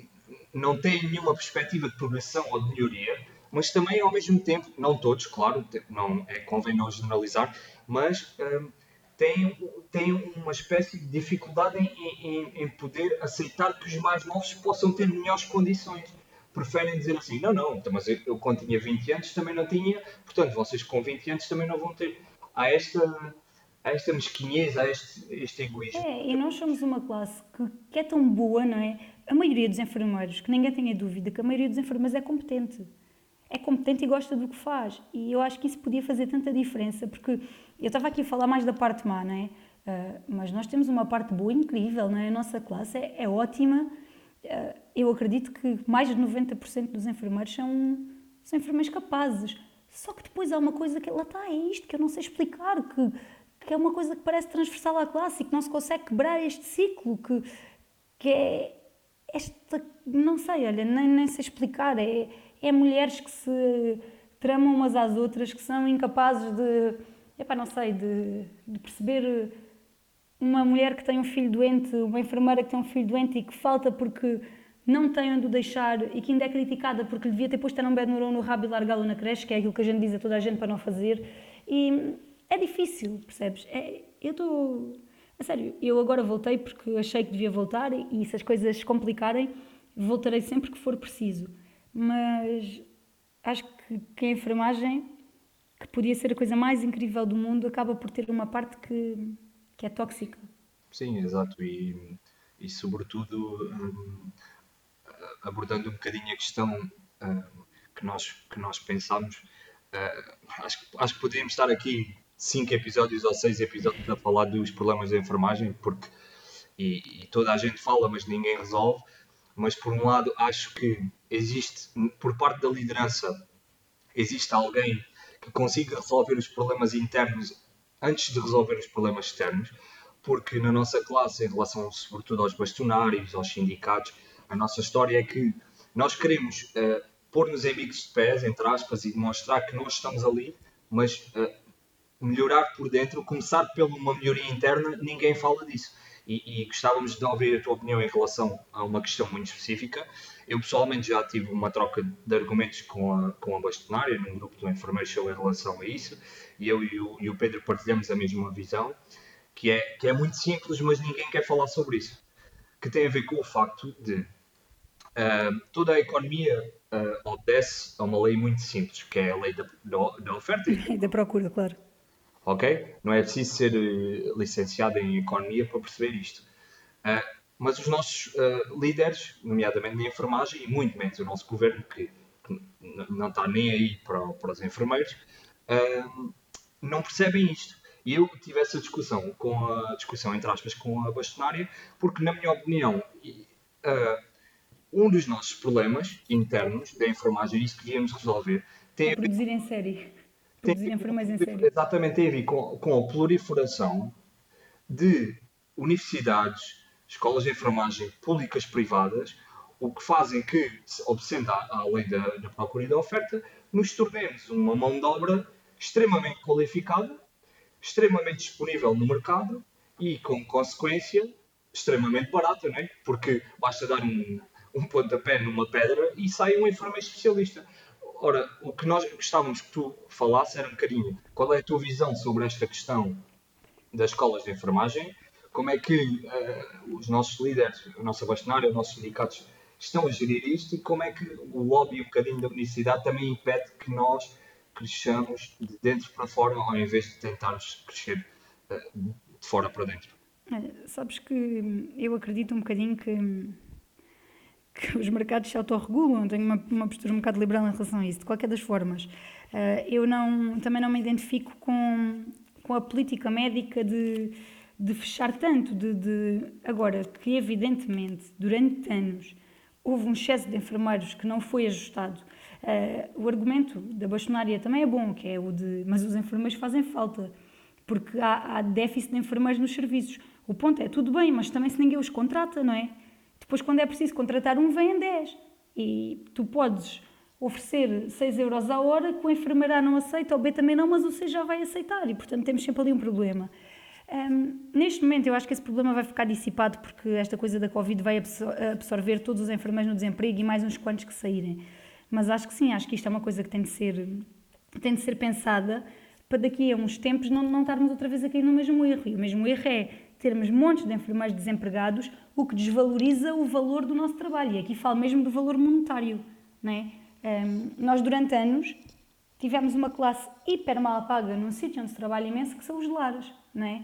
não têm nenhuma perspectiva de progressão ou de melhoria mas também ao mesmo tempo, não todos, claro, não é convém não generalizar, mas um, têm, têm uma espécie de dificuldade em, em, em, poder aceitar que os mais novos possam ter melhores condições. Preferem dizer assim, não, não, então, mas eu, eu quando tinha 20 anos também não tinha, portanto vocês com 20 anos também não vão ter. Há esta, há esta mesquinhez, há este, este egoísmo. É, e nós somos uma classe que, que é tão boa, não é? A maioria dos enfermeiros, que ninguém tenha dúvida que a maioria dos enfermeiros é competente é competente e gosta do que faz. E eu acho que isso podia fazer tanta diferença, porque eu estava aqui a falar mais da parte má, não é? Uh, mas nós temos uma parte boa incrível, não é? A nossa classe é, é ótima. Uh, eu acredito que mais de 90% dos enfermeiros são, são enfermeiros capazes. Só que depois há uma coisa que lá está, é isto que eu não sei explicar, que, que é uma coisa que parece transversal à classe e que não se consegue quebrar este ciclo, que, que é esta, não sei, olha, nem, nem sei explicar, é, é mulheres que se tramam umas às outras, que são incapazes de, epá, não sei, de, de perceber uma mulher que tem um filho doente, uma enfermeira que tem um filho doente e que falta porque não tem onde o deixar e que ainda é criticada porque lhe devia ter posto um bednurão no rabo e largá-lo na creche, que é aquilo que a gente diz a toda a gente para não fazer. E é difícil, percebes? É, eu estou... A sério, eu agora voltei porque achei que devia voltar e se as coisas complicarem, voltarei sempre que for preciso mas acho que, que a enfermagem, que podia ser a coisa mais incrível do mundo, acaba por ter uma parte que, que é tóxica. Sim, exato. E, e sobretudo, hum, abordando um bocadinho a questão uh, que, nós, que nós pensámos, uh, acho, acho que poderíamos estar aqui cinco episódios ou seis episódios a falar dos problemas da enfermagem, porque e, e, toda a gente fala, mas ninguém resolve. Mas por um lado, acho que existe, por parte da liderança, existe alguém que consiga resolver os problemas internos antes de resolver os problemas externos, porque na nossa classe, em relação sobretudo aos bastonários, aos sindicatos, a nossa história é que nós queremos uh, pôr-nos em bicos de pés, entre aspas, e demonstrar que nós estamos ali, mas uh, melhorar por dentro, começar pela uma melhoria interna, ninguém fala disso. E, e, gostávamos de ouvir a tua opinião em relação a uma questão muito específica. Eu pessoalmente já tive uma troca de argumentos com a, com a bastonária, num grupo do Show em relação a isso, e eu e o, e o Pedro partilhamos a mesma visão, que é, que é muito simples, mas ninguém quer falar sobre isso. Que tem a ver com o facto de uh, toda a economia uh, obedece a uma lei muito simples, que é a lei da, da oferta e da procura, claro ok? Não é preciso ser uh, licenciado em economia para perceber isto. Uh, mas os nossos uh, líderes, nomeadamente na enfermagem, e muito menos o nosso governo, que, que não está nem aí para, para os enfermeiros, não percebem isto. E eu tive essa discussão, com a discussão entre aspas, com a bastonária, porque, na minha opinião, um dos nossos problemas internos da enfermagem, isso que devíamos resolver, tem a produzir em série produzir enfermeiros em série. Exatamente, tem a ver com, com a proliferação de universidades, escolas de enfermagem públicas privadas, o que fazem que, obedecendo à, lei da, da procura e da oferta, nos tornemos uma mão de obra extremamente qualificada, extremamente disponível no mercado e, com consequência, extremamente barata, não é? porque basta dar um, um pontapé numa pedra e sai um enfermeiro especialista. Ora, o que nós gostávamos que tu falasses era um bocadinho qual é a tua visão sobre esta questão das escolas de enfermagem, como é que uh, os nossos líderes, a nossa bastonária, os nossos sindicatos estão a gerir isto e como é que o lobby um bocadinho da universidade também impede que nós cresçamos de dentro para fora ao invés de tentarmos crescer uh, de fora para dentro. Sabes que eu acredito um bocadinho que que os mercados se autorregulam, tenho uma, uma postura um bocado liberal em relação a isso, de qualquer das formas. Uh, eu não, também não me identifico com, com a política médica de, de fechar tanto, de, de, agora que evidentemente durante anos houve um excesso de enfermeiros que não foi ajustado. Uh, o argumento da bastonária também é bom, que é o de mas os enfermeiros fazem falta, porque há, há déficit de enfermeiros nos serviços. O ponto é, tudo bem, mas também se ninguém os contrata, não é? Depois, quando é preciso contratar um, vem 10. E tu podes oferecer 6 euros a hora, que o enfermeiro A não aceita, ou B também não, mas o C já vai aceitar. E, portanto, temos sempre ali um problema. Um, neste momento, eu acho que esse problema vai ficar dissipado porque esta coisa da Covid vai absorver todos os enfermeiros no desemprego e mais uns quantos que saírem. Mas acho que sim, acho que isto é uma coisa que tem de ser, tem de ser pensada para daqui a uns tempos não, não estarmos outra vez a cair no mesmo erro. E o mesmo erro é termos montes de enfermeiros desempregados, o que desvaloriza o valor do nosso trabalho. E aqui falo mesmo do valor monetário. Não é? Um, nós, durante anos, tivemos uma classe hiper mal paga num sítio onde se trabalha imenso, que são os lares. Não é?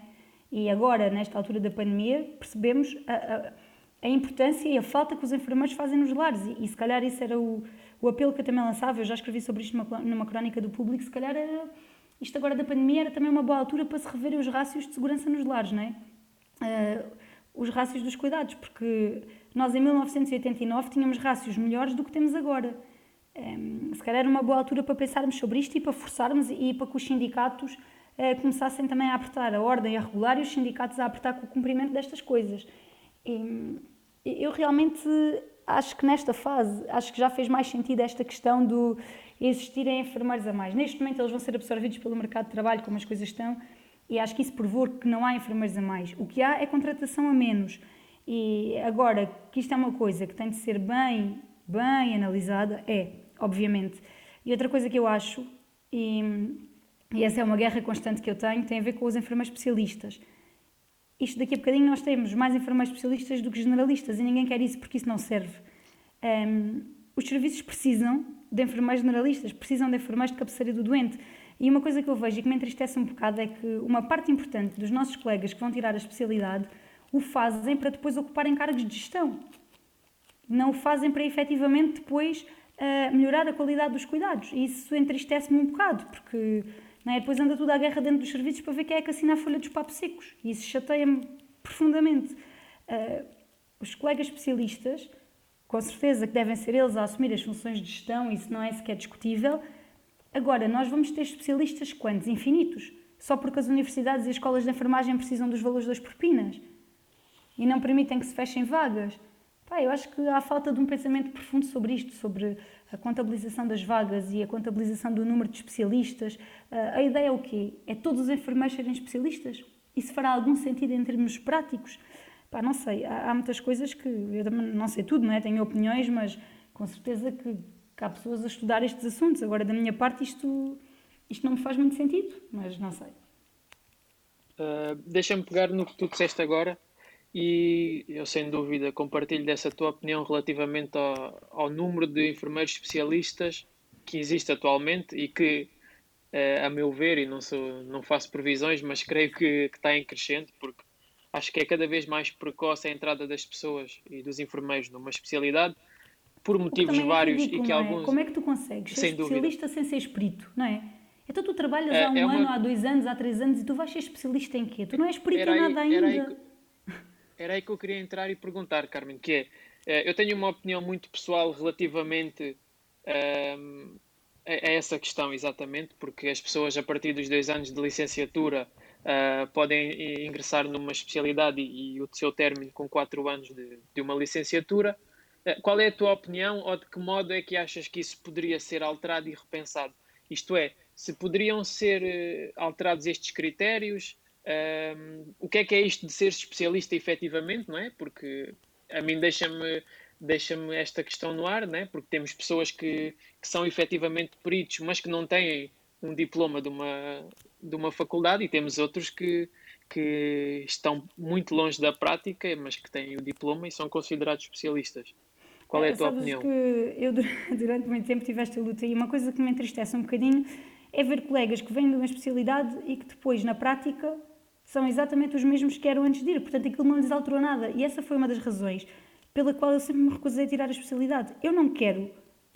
E agora, nesta altura da pandemia, percebemos a, a, a, importância e a falta que os enfermeiros fazem nos lares. E, e se calhar isso era o, o apelo que eu também lançava. Eu já escrevi sobre isto numa, numa crónica do público. Se calhar era, isto agora da pandemia era também uma boa altura para se reverem os rácios de segurança nos lares, não é? Uh, os rácios dos cuidados, porque nós em 1989 tínhamos rácios melhores do que temos agora. Um, se calhar era uma boa altura para pensarmos sobre isto e para forçarmos e para que os sindicatos uh, começassem também a apertar a ordem a regular e os sindicatos a apertar com o cumprimento destas coisas. E, eu realmente acho que nesta fase, acho que já fez mais sentido esta questão do existirem enfermeiros a mais. Neste momento eles vão ser absorvidos pelo mercado de trabalho, como as coisas estão, e acho que isso provou que não há enfermeiros a mais. O que há é contratação a menos. E agora, que isto é uma coisa que tem de ser bem, bem analisada, é, obviamente. E outra coisa que eu acho, e, e essa é uma guerra constante que eu tenho, tem a ver com os enfermeiros especialistas. Isto daqui a bocadinho nós temos mais enfermeiros especialistas do que generalistas e ninguém quer isso porque isso não serve. Um, os serviços precisam de enfermeiros generalistas, precisam de enfermeiros de cabeceira do doente. E uma coisa que eu vejo e que me entristece um bocado é que uma parte importante dos nossos colegas que vão tirar a especialidade o fazem para depois ocuparem cargos de gestão. não o fazem para efetivamente depois uh, melhorar a qualidade dos cuidados. E isso entristece-me um bocado, porque não é? depois anda tudo à guerra dentro dos serviços para ver quem é que assina a folha dos papos secos. E isso chateia-me profundamente. Uh, os colegas especialistas, com certeza que devem ser eles a assumir as funções de gestão, isso não é sequer discutível. Agora, nós vamos ter especialistas quantos? Infinitos. Só porque as universidades e as escolas de enfermagem precisam dos valores das propinas e não permitem que se fechem vagas. Pá, eu acho que há falta de um pensamento profundo sobre isto, sobre a contabilização das vagas e a contabilização do número de especialistas. Ah, a ideia é o quê? É todos os enfermeiros serem especialistas? Isso fará algum sentido em termos práticos? Pá, não sei, há, muitas coisas que eu não sei tudo, não é? Tenho opiniões, mas com certeza que, que há pessoas a estudar estes assuntos. Agora, da minha parte, isto, isto não me faz muito sentido, mas não sei. Uh, Deixa-me pegar no que tu disseste agora e eu, sem dúvida, compartilho dessa tua opinião relativamente ao, ao número de enfermeiros especialistas que existe atualmente e que, uh, a meu ver, e não, sou, não faço previsões, mas creio que, que está em crescente, porque acho que é cada vez mais precoce a entrada das pessoas e dos enfermeiros numa especialidade por motivos é vários ridículo, e que é? alguns. Como é que tu consegues ser sem especialista dúvida. sem ser espírito, não é? Então tu trabalhas é, há um é uma... ano, há dois anos, há três anos e tu vais ser especialista em quê? Tu não és espírito em nada ainda. Era aí, que, era aí que eu queria entrar e perguntar, Carmen, que é, eh, eu tenho uma opinião muito pessoal relativamente um, ehm, a, a essa questão, exatamente, porque as pessoas a partir dos dois anos de licenciatura uh, podem ingressar numa especialidade e, e, o seu término com quatro anos de, de uma licenciatura. Uh, qual é a tua opinião ou de que modo é que achas que isso poderia ser alterado e repensado? Isto é, se poderiam ser uh, alterados estes critérios, um, o que é que é isto de ser especialista efetivamente, não é? Porque a mim deixa-me deixa-me esta questão no ar, né? porque temos pessoas que, que são efetivamente peritos, mas que não têm um diploma de uma, de uma faculdade, e temos outros que, que estão muito longe da prática, mas que têm o diploma e são considerados especialistas. Qual é a tua Sabes opinião? que eu durante muito tempo tive esta luta e uma coisa que me entristece um bocadinho é ver colegas que vêm de uma especialidade e que depois, na prática, são exatamente os mesmos que eram antes de ir. Portanto, aquilo não lhes alterou nada. E essa foi uma das razões pela qual eu sempre me recusei a tirar a especialidade. Eu não quero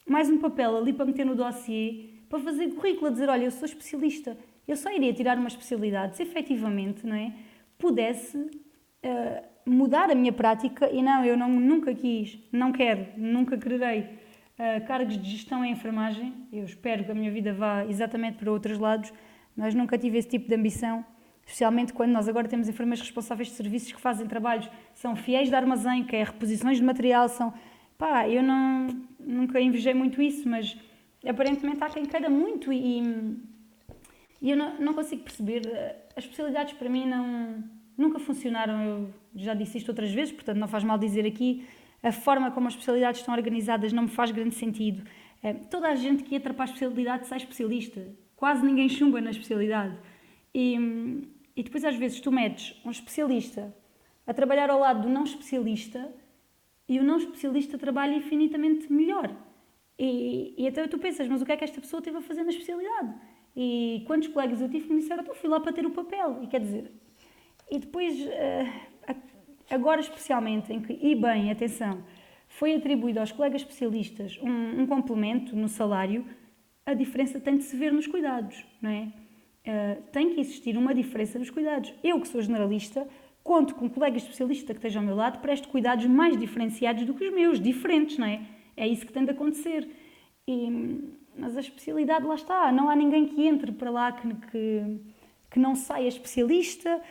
mais um papel ali para meter no dossiê, para fazer currículo, a dizer, olha, eu sou especialista. Eu só iria tirar uma especialidade se efetivamente não é, pudesse uh, mudar a minha prática e não, eu não, nunca quis, não quero, nunca quererei uh, cargos de gestão em enfermagem. Eu espero que a minha vida vá exatamente para outros lados, mas nunca tive esse tipo de ambição, especialmente quando nós agora temos enfermeiros responsáveis de serviços que fazem trabalhos, são fiéis de armazém, que é reposições de material, são... Pá, eu não, nunca invejei muito isso, mas aparentemente há quem queira muito e, e eu não, não consigo perceber. As especialidades para mim não, nunca funcionaram, eu já disse isto outras vezes, portanto não faz mal dizer aqui. A forma como as especialidades estão organizadas não me faz grande sentido. É, toda a gente que entra para a especialidade sai especialista. Quase ninguém chumba na especialidade. E, e depois, às vezes, tu metes um especialista a trabalhar ao lado do não especialista e o não especialista trabalha infinitamente melhor. E, e até tu pensas, mas o que é que esta pessoa teve a fazer na especialidade? E quantos colegas eu tive que me disseram, eu fui lá para ter o papel. E quer dizer, e depois, eh, agora especialmente, em que, e bem, atenção, foi atribuído aos colegas especialistas um, um complemento no salário, a diferença tem de se ver nos cuidados, não é? Uh, tem que existir uma diferença nos cuidados. Eu, que sou generalista, conto com um colega especialista que esteja ao meu lado, presto cuidados mais diferenciados do que os meus, diferentes, não é? É isso que tem de acontecer. E, mas a especialidade, lá está, não há ninguém que entre para lá que, que, que não saia especialista.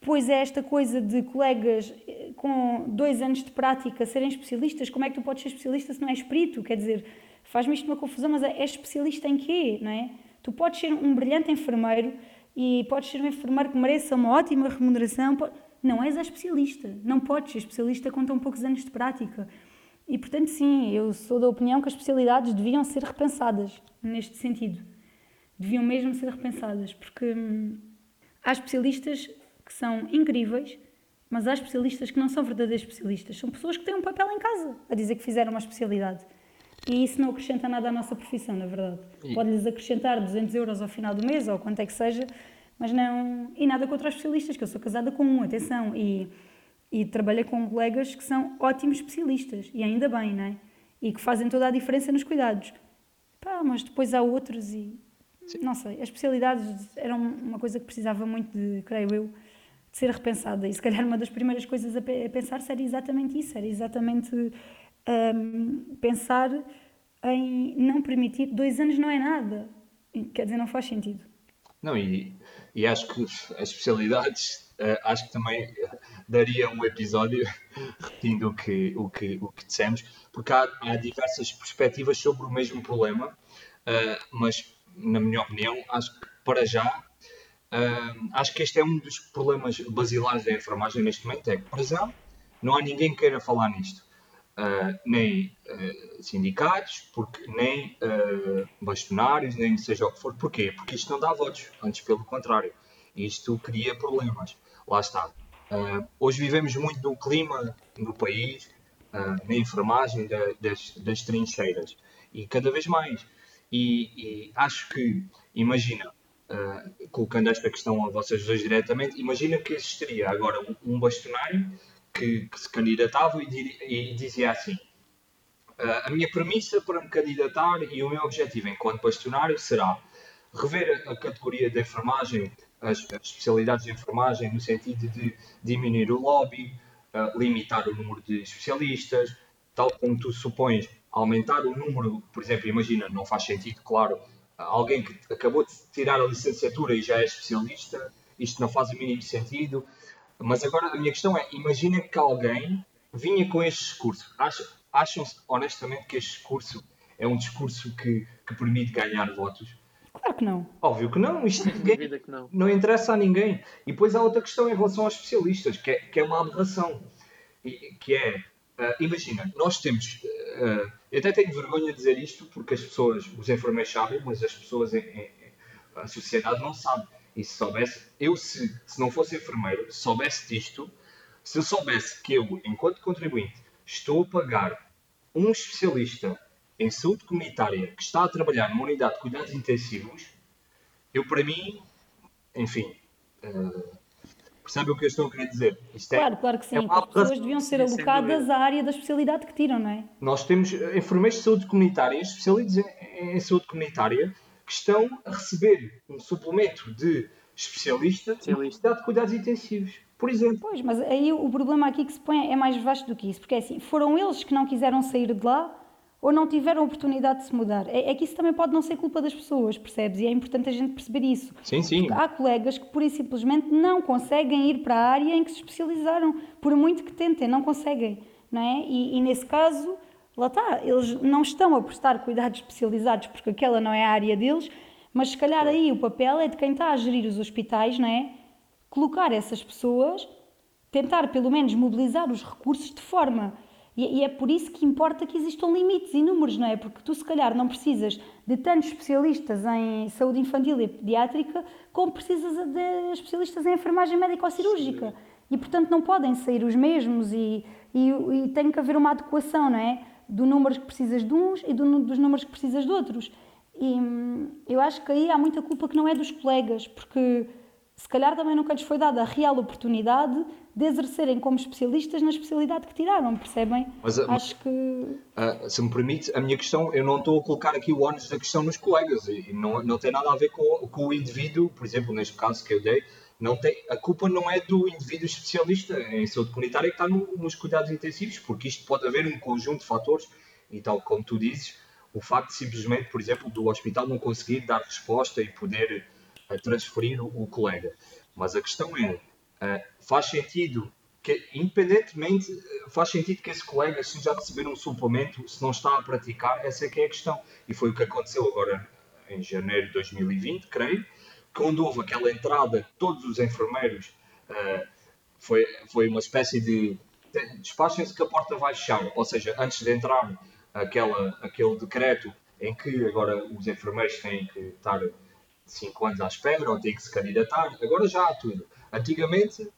Depois é esta coisa de colegas eh, com dois anos de prática serem especialistas. Como é que tu podes ser especialista se não és espírito? Quer dizer, faz-me isto uma confusão, mas é especialista em quê, não é? Tu podes ser um brilhante enfermeiro e podes ser um enfermeiro que mereça uma ótima remuneração. Não és a especialista. Não podes ser especialista com tão poucos anos de prática. E, portanto, sim, eu sou da opinião que as especialidades deviam ser repensadas neste sentido. Deviam mesmo ser repensadas, porque hum, há especialistas que são incríveis, mas há especialistas que não são verdadeiros especialistas. São pessoas que têm um papel em casa a dizer que fizeram uma especialidade. E isso não acrescenta nada à nossa profissão, na verdade. Pode-lhes acrescentar 200 euros ao final do mês, ou quanto é que seja, mas não. E nada contra os especialistas, que eu sou casada com um, atenção. E E trabalhei com colegas que são ótimos especialistas, e ainda bem, não é? E que fazem toda a diferença nos cuidados. Pá, mas depois há outros e. Sim. Não sei, as especialidades eram uma coisa que precisava muito de, creio eu, de ser repensada. E se calhar uma das primeiras coisas a, pensar era exatamente isso: era exatamente um, pensar em não permitir. Dois anos não é nada. Quer dizer, não faz sentido. Não, e, e acho que as especialidades, uh, acho que também daria um episódio repetindo o que, o que, o que dissemos, porque há, há diversas perspectivas sobre o mesmo problema, uh, mas, na minha opinião, acho que para já, uh, acho que este é um dos problemas basilares da enfermagem neste momento, é que para já não há ninguém que queira falar nisto. Uh, nem uh, sindicatos, porque, nem uh, bastonários, nem seja o que for. Porquê? Porque isto não dá votos, antes pelo contrário. Isto cria problemas. Lá está. hoje vivemos muito no clima no país, na enfermagem da, das, das, trincheiras. E cada vez mais. E, e acho que, imagina, colocando esta questão a vocês dois diretamente, imagina que existiria agora um, bastonário que, que se candidatava e, e dizia assim: uh, A minha premissa para me candidatar e o meu objetivo enquanto bastonário será rever a, a categoria de enfermagem, as, as, especialidades de enfermagem, no sentido de diminuir o lobby, uh, limitar o número de especialistas, tal como tu supões, aumentar o número, por exemplo, imagina, não faz sentido, claro, alguém que acabou de tirar a licenciatura e já é especialista, isto não faz o mínimo sentido. Mas agora a minha questão é: imagina que alguém vinha com este discurso. Acham, acham honestamente que este discurso é um discurso que, que permite ganhar votos? Claro que não. Óbvio que não. Isto ninguém, que não. não interessa a ninguém. E depois há outra questão em relação aos especialistas, que é, que é uma aberração. E, que é, uh, imagina, nós temos. Uh, eu até tenho vergonha de dizer isto porque as pessoas, os enfermeiros sabem, mas as pessoas, em, em, a sociedade não sabe. E se soubesse, eu se, se não fosse enfermeiro, se soubesse disto, se eu soubesse que eu, enquanto contribuinte, estou a pagar um especialista em saúde comunitária que está a trabalhar numa unidade de cuidados intensivos, eu para mim, enfim, uh, percebe o que eu estou a querer dizer? Isto é claro, é, claro que sim. É as pessoas deviam ser alocadas à área da especialidade que tiram, não é? Nós temos enfermeiros de saúde comunitária, especialistas em, em saúde comunitária, que estão a receber um suplemento de especialista, especialista. de cuidados intensivos, por exemplo. Pois, mas aí o problema aqui que se põe é mais vasto do que isso, porque é assim, foram eles que não quiseram sair de lá ou não tiveram a oportunidade de se mudar. É, é, que isso também pode não ser culpa das pessoas, percebes? E é importante a gente perceber isso. Sim, sim. Porque há colegas que pura e simplesmente não conseguem ir para a área em que se especializaram, por muito que tentem, não conseguem, não é? E, e nesse caso lá está, eles não estão a prestar cuidados especializados porque aquela não é a área deles, mas se calhar aí o papel é de quem está a gerir os hospitais, não é? Colocar essas pessoas, tentar pelo menos mobilizar os recursos de forma. E, é por isso que importa que existam limites e números, não é? Porque tu, se calhar, não precisas de tantos especialistas em saúde infantil e pediátrica como precisas de especialistas em enfermagem médico-cirúrgica. E, portanto, não podem sair os mesmos e, e, e tem que haver uma adequação, não é? do número que precisas de uns e do, dos números que precisas de outros. E hum, eu acho que aí há muita culpa que não é dos colegas, porque se calhar também nunca lhes foi dada a real oportunidade de exercerem como especialistas na especialidade que tiraram, percebem? Mas, acho que. Uh, se me permite, a minha questão, eu não estou a colocar aqui o ónus da questão nos colegas, e não, não tem nada a ver com, com o indivíduo, por exemplo, neste caso que eu dei, não tem, a culpa não é do indivíduo especialista em saúde comunitária que está no, nos cuidados intensivos, porque isto pode haver um conjunto de fatores, e tal como tu dizes, o facto simplesmente, por exemplo, do hospital não conseguir dar resposta e poder uh, transferir o, o, colega. Mas a questão é, uh, faz sentido que, independentemente, faz sentido que esse colega, se já receber um suplemento, se não está a praticar, essa é que é a questão. E foi o que aconteceu agora em janeiro de 2020, creio, quando houve aquela entrada todos os enfermeiros, uh, foi, foi uma espécie de despachem-se que a porta vai fechar. Ou seja, antes de entrar aquela, aquele decreto em que agora os enfermeiros têm que estar 5 anos à espera ou têm que se candidatar, agora já há tudo. Antigamente,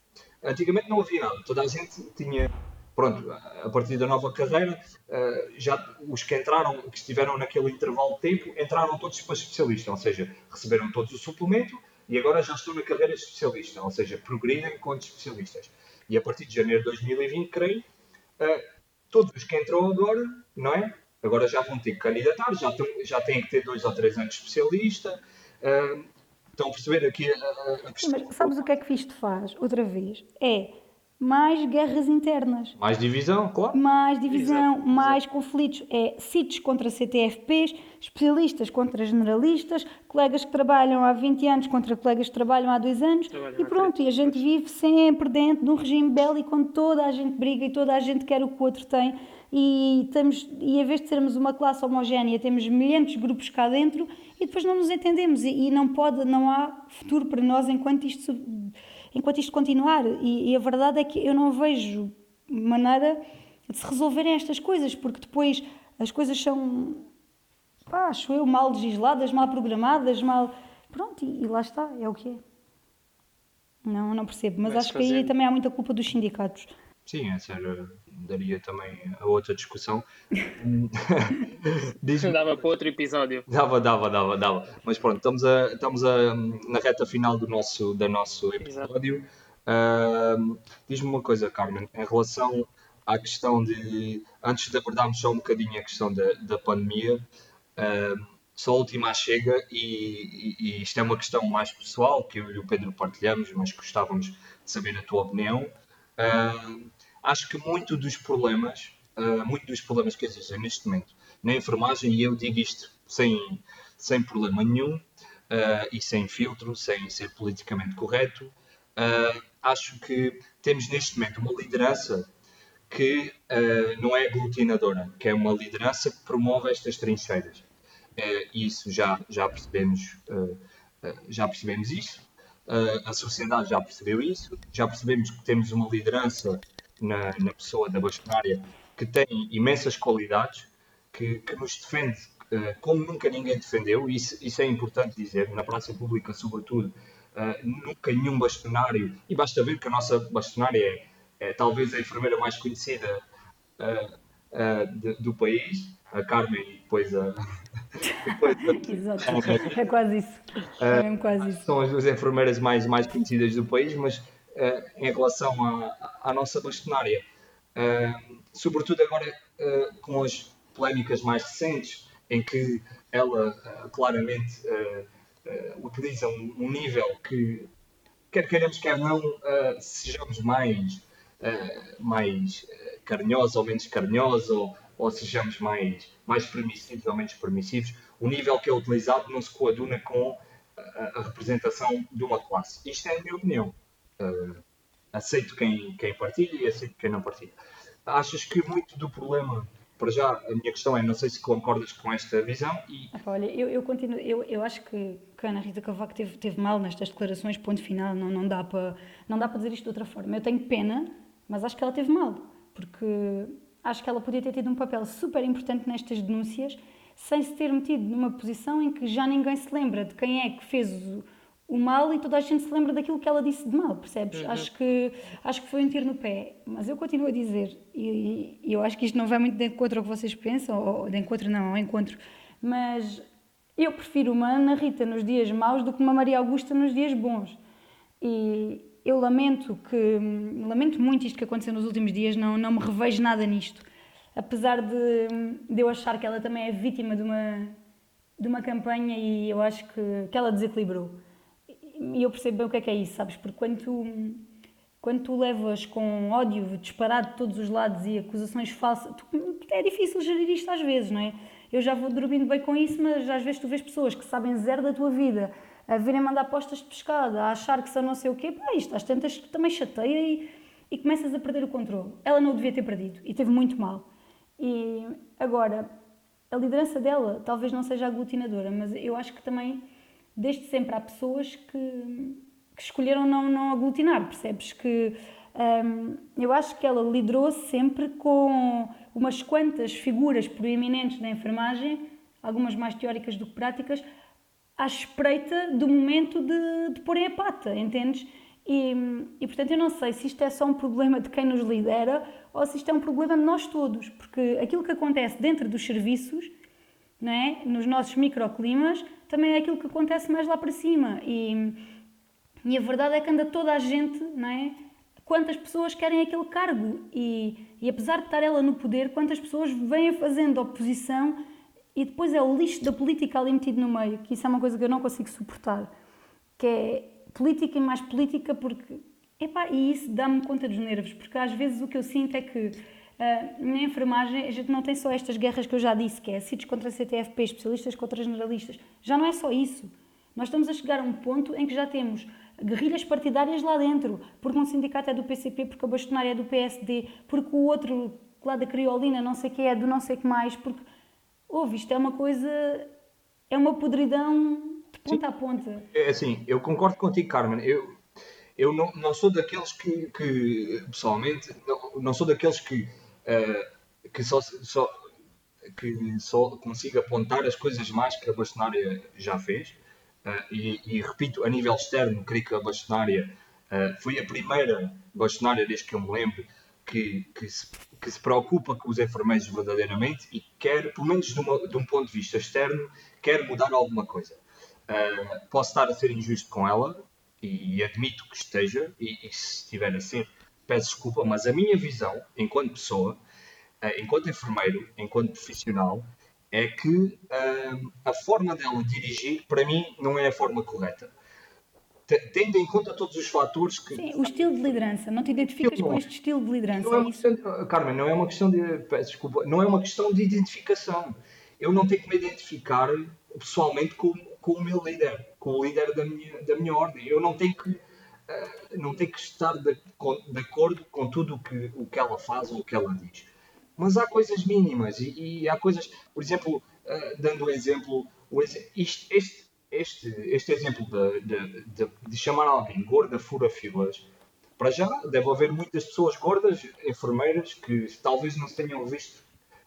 antigamente não havia nada. Toda a gente tinha pronto, a partir da nova carreira, eh, já os que entraram, que estiveram naquele intervalo de tempo, entraram todos para especialista, ou seja, receberam todos o suplemento e agora já estão na carreira de especialista, ou seja, progridem enquanto especialistas. E a partir de janeiro de 2020, creio, uh, todos os que entram agora, não é? Agora já vão ter que candidatar, já, já têm que ter dois ou três anos de especialista. Estão a perceber aqui a, a questão. Mas sabes o que é que isto faz? Outra vez. É mais guerras internas. Mais divisão, claro. Mais divisão, Exato. mais Exato. conflitos. É CITES contra CTFPs, especialistas contra generalistas, colegas que trabalham há 20 anos contra colegas que trabalham há 2 anos. Trabalham e pronto, e a gente vive sempre dentro de um regime bélico onde toda a gente briga e toda a gente quer o que o outro tem. E, estamos, e em vez de sermos uma classe homogénea, temos milhares de grupos cá dentro e depois não nos entendemos. E, e não pode, não há futuro para nós enquanto isto enquanto isto continuar. E, e, a verdade é que eu não vejo maneira de se resolverem estas coisas, porque depois as coisas são, pá, acho eu, mal legisladas, mal programadas, mal. Pronto, e, e lá está, é o que é. Não, não percebo. Mas, Mas acho que aí também há muita culpa dos sindicatos. Sim, essa era, daria também a outra discussão. dava para outro episódio. Dava, dava, dava, dava. Mas pronto, estamos, a, estamos a, na reta final do nosso, do nosso episódio. Uh, Diz-me uma coisa, Carmen, em relação à questão de. Antes de abordarmos só um bocadinho a questão da, da pandemia, uh, só a última chega, e, e, e, isto é uma questão mais pessoal que eu e o Pedro partilhamos, mas gostávamos de saber a tua opinião. Uh, acho que muito dos problemas, uh, muito dos problemas que existem neste momento na enfermagem, e eu digo isto sem, sem problema nenhum uh, e sem filtro, sem ser politicamente correto, uh, acho que temos neste momento uma liderança que não é aglutinadora, que é uma liderança que promove estas trincheiras. isso já, já percebemos, já percebemos isso. a sociedade já percebeu isso, já percebemos que temos uma liderança na, na pessoa da bastonária que tem imensas qualidades, que, que nos defende uh, como nunca ninguém defendeu, e isso, isso é importante dizer, na praça pública, sobretudo, uh, nunca nenhum bastonário, e basta ver que a nossa bastonária é, é talvez a enfermeira mais conhecida uh, de, do país, a Carmen e depois a. depois a Exato, é quase isso. É mesmo quase isso. São as duas enfermeiras mais, mais conhecidas do país, mas em relação à, à nossa bastonária. Sobretudo agora uh, com as polémicas mais recentes, em que ela claramente utiliza um, um, nível que, quer queiramos, quer não, sejamos mais, mais carinhosos ou menos carinhosos, ou, ou sejamos mais, mais permissivos ou menos permissivos, o nível que é utilizado não se coaduna com a, a representação de uma classe. Isto é a minha opinião. Uh, aceito quem, quem partilha e aceito quem não partilha. Achas que muito do problema, para já, a minha questão é, não sei se concordas com esta visão e... Olha, eu, eu continuo, eu, eu acho que, que a Ana Rita Cavaco teve, teve mal nestas declarações, ponto final, não, não, dá para, não dá para dizer isto de outra forma. Eu tenho pena, mas acho que ela teve mal, porque acho que ela podia ter tido um papel super importante nestas denúncias, sem se ter metido numa posição em que já ninguém se lembra de quem é que fez o o mal e toda a gente se lembra daquilo que ela disse de mal, percebes? Uhum. Acho, que, acho que foi um tiro no pé. Mas eu continuo a dizer, e, e, eu acho que isto não vai muito de encontro ao que vocês pensam, ou de encontro não, ao encontro, mas eu prefiro uma Ana Rita nos dias maus do que uma Maria Augusta nos dias bons. E eu lamento que lamento muito isto que aconteceu nos últimos dias, não, não me revejo nada nisto. Apesar de, de eu achar que ela também é vítima de uma, de uma campanha e eu acho que, que ela desequilibrou e eu percebo bem o que é que é isso, sabes? Porque quando tu, quando tu levas com ódio disparado de todos os lados e acusações falsas, tu, é difícil gerir isto às vezes, não é? Eu já vou dormindo bem com isso, mas às vezes tu vês pessoas que sabem zero da tua vida a virem mandar postas de pescado, a achar que são não sei o quê, pá, isto às tantas também chateia e, e começas a perder o controle. Ela não o devia ter perdido e teve muito mal. E agora, a liderança dela talvez não seja aglutinadora, mas eu acho que também desde sempre há pessoas que, que escolheram não, não aglutinar, percebes? Que um, eu acho que ela liderou sempre com umas quantas figuras proeminentes da enfermagem, algumas mais teóricas do que práticas, à espreita do momento de, de porem a pata, entendes? E, e, portanto eu não sei se isto é só um problema de quem nos lidera ou se isto é um problema de nós todos, porque aquilo que acontece dentro dos serviços, não é? nos nossos microclimas, também é aquilo que acontece mais lá para cima. E, e a verdade é que anda toda a gente não é? quantas pessoas querem aquele cargo e, e apesar de estar ela no poder, quantas pessoas vêm fazendo oposição e depois é o lixo da política ali metido no meio, que isso é uma coisa que eu não consigo suportar, que é política e mais política porque, epá, e isso dá-me conta dos nervos, porque às vezes o que eu sinto é que uh, na enfermagem a gente não tem só estas guerras que eu já disse, que é CITES contra CTFP, especialistas contra generalistas, já não é só isso. Nós estamos a chegar a um ponto em que já temos guerrilhas partidárias lá dentro, porque um sindicato é do PCP, porque a bastonária é do PSD, porque o outro lá da Criolina não sei que é do não sei que mais, porque ouve, isto é uma coisa, é uma podridão de ponta Sim. a ponta. É assim, eu concordo contigo, Carmen. Eu, eu não, não sou daqueles que, que pessoalmente, não, não, sou daqueles que, uh, que só, só que só consiga apontar as coisas mais que a bastonária já fez. Uh, e, e, repito, a nível externo, creio que a bastonária uh, foi a primeira bastonária, desde que eu me lembro, que, que, se, que se preocupa com os enfermeiros verdadeiramente e quer, pelo menos de, uma, de um ponto de vista externo, quer mudar alguma coisa. Uh, posso estar a ser injusto com ela e, e admito que esteja, e, e, se estiver a ser, peço desculpa, mas a minha visão, enquanto pessoa, uh, enquanto enfermeiro, enquanto profissional, é que uh, a forma dela dirigir, para mim, não é a forma correta tendo em conta todos os fatores que. Sim, o estilo de liderança. Não te identificas com este estilo de liderança? Não é, é Carmen, não é uma questão de. Peço desculpa, não é uma questão de identificação. Eu não tenho que me identificar pessoalmente com, com o meu líder, com o líder da minha, da minha ordem. Eu não tenho que. Não tenho que estar de, de, acordo com tudo o que, o que ela faz ou o que ela diz. Mas há coisas mínimas e, e há coisas, por exemplo, uh, dando um exemplo, isto, este, este, este exemplo de, de, de, de chamar alguém gorda fura filas, para já deve haver muitas pessoas gordas, enfermeiras, que talvez não se tenham visto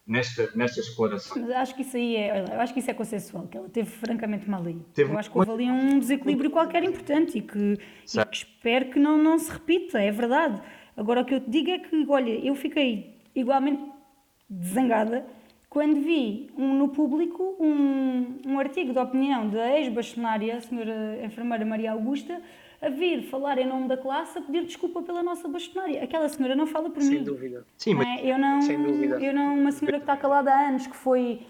nesta, nesta exploração. Mas acho que isso aí é, eu acho que isso é consensual, que ela teve francamente mal aí. Teve eu acho que houve ali um desequilíbrio qualquer importante e que, e que espero que não, não se repita, é verdade. Agora o que eu te digo é que, olha, eu fiquei igualmente zangada quando vi um, no público um, um artigo de opinião da ex-bastonária, a senhora enfermeira Maria Augusta, a vir falar em nome da classe a pedir desculpa pela nossa bastonária. Aquela senhora não fala por Sem mim. Sem dúvida. Sim, mas... É? Eu não, Sem dúvida. Eu não, uma senhora que está calada há anos, que foi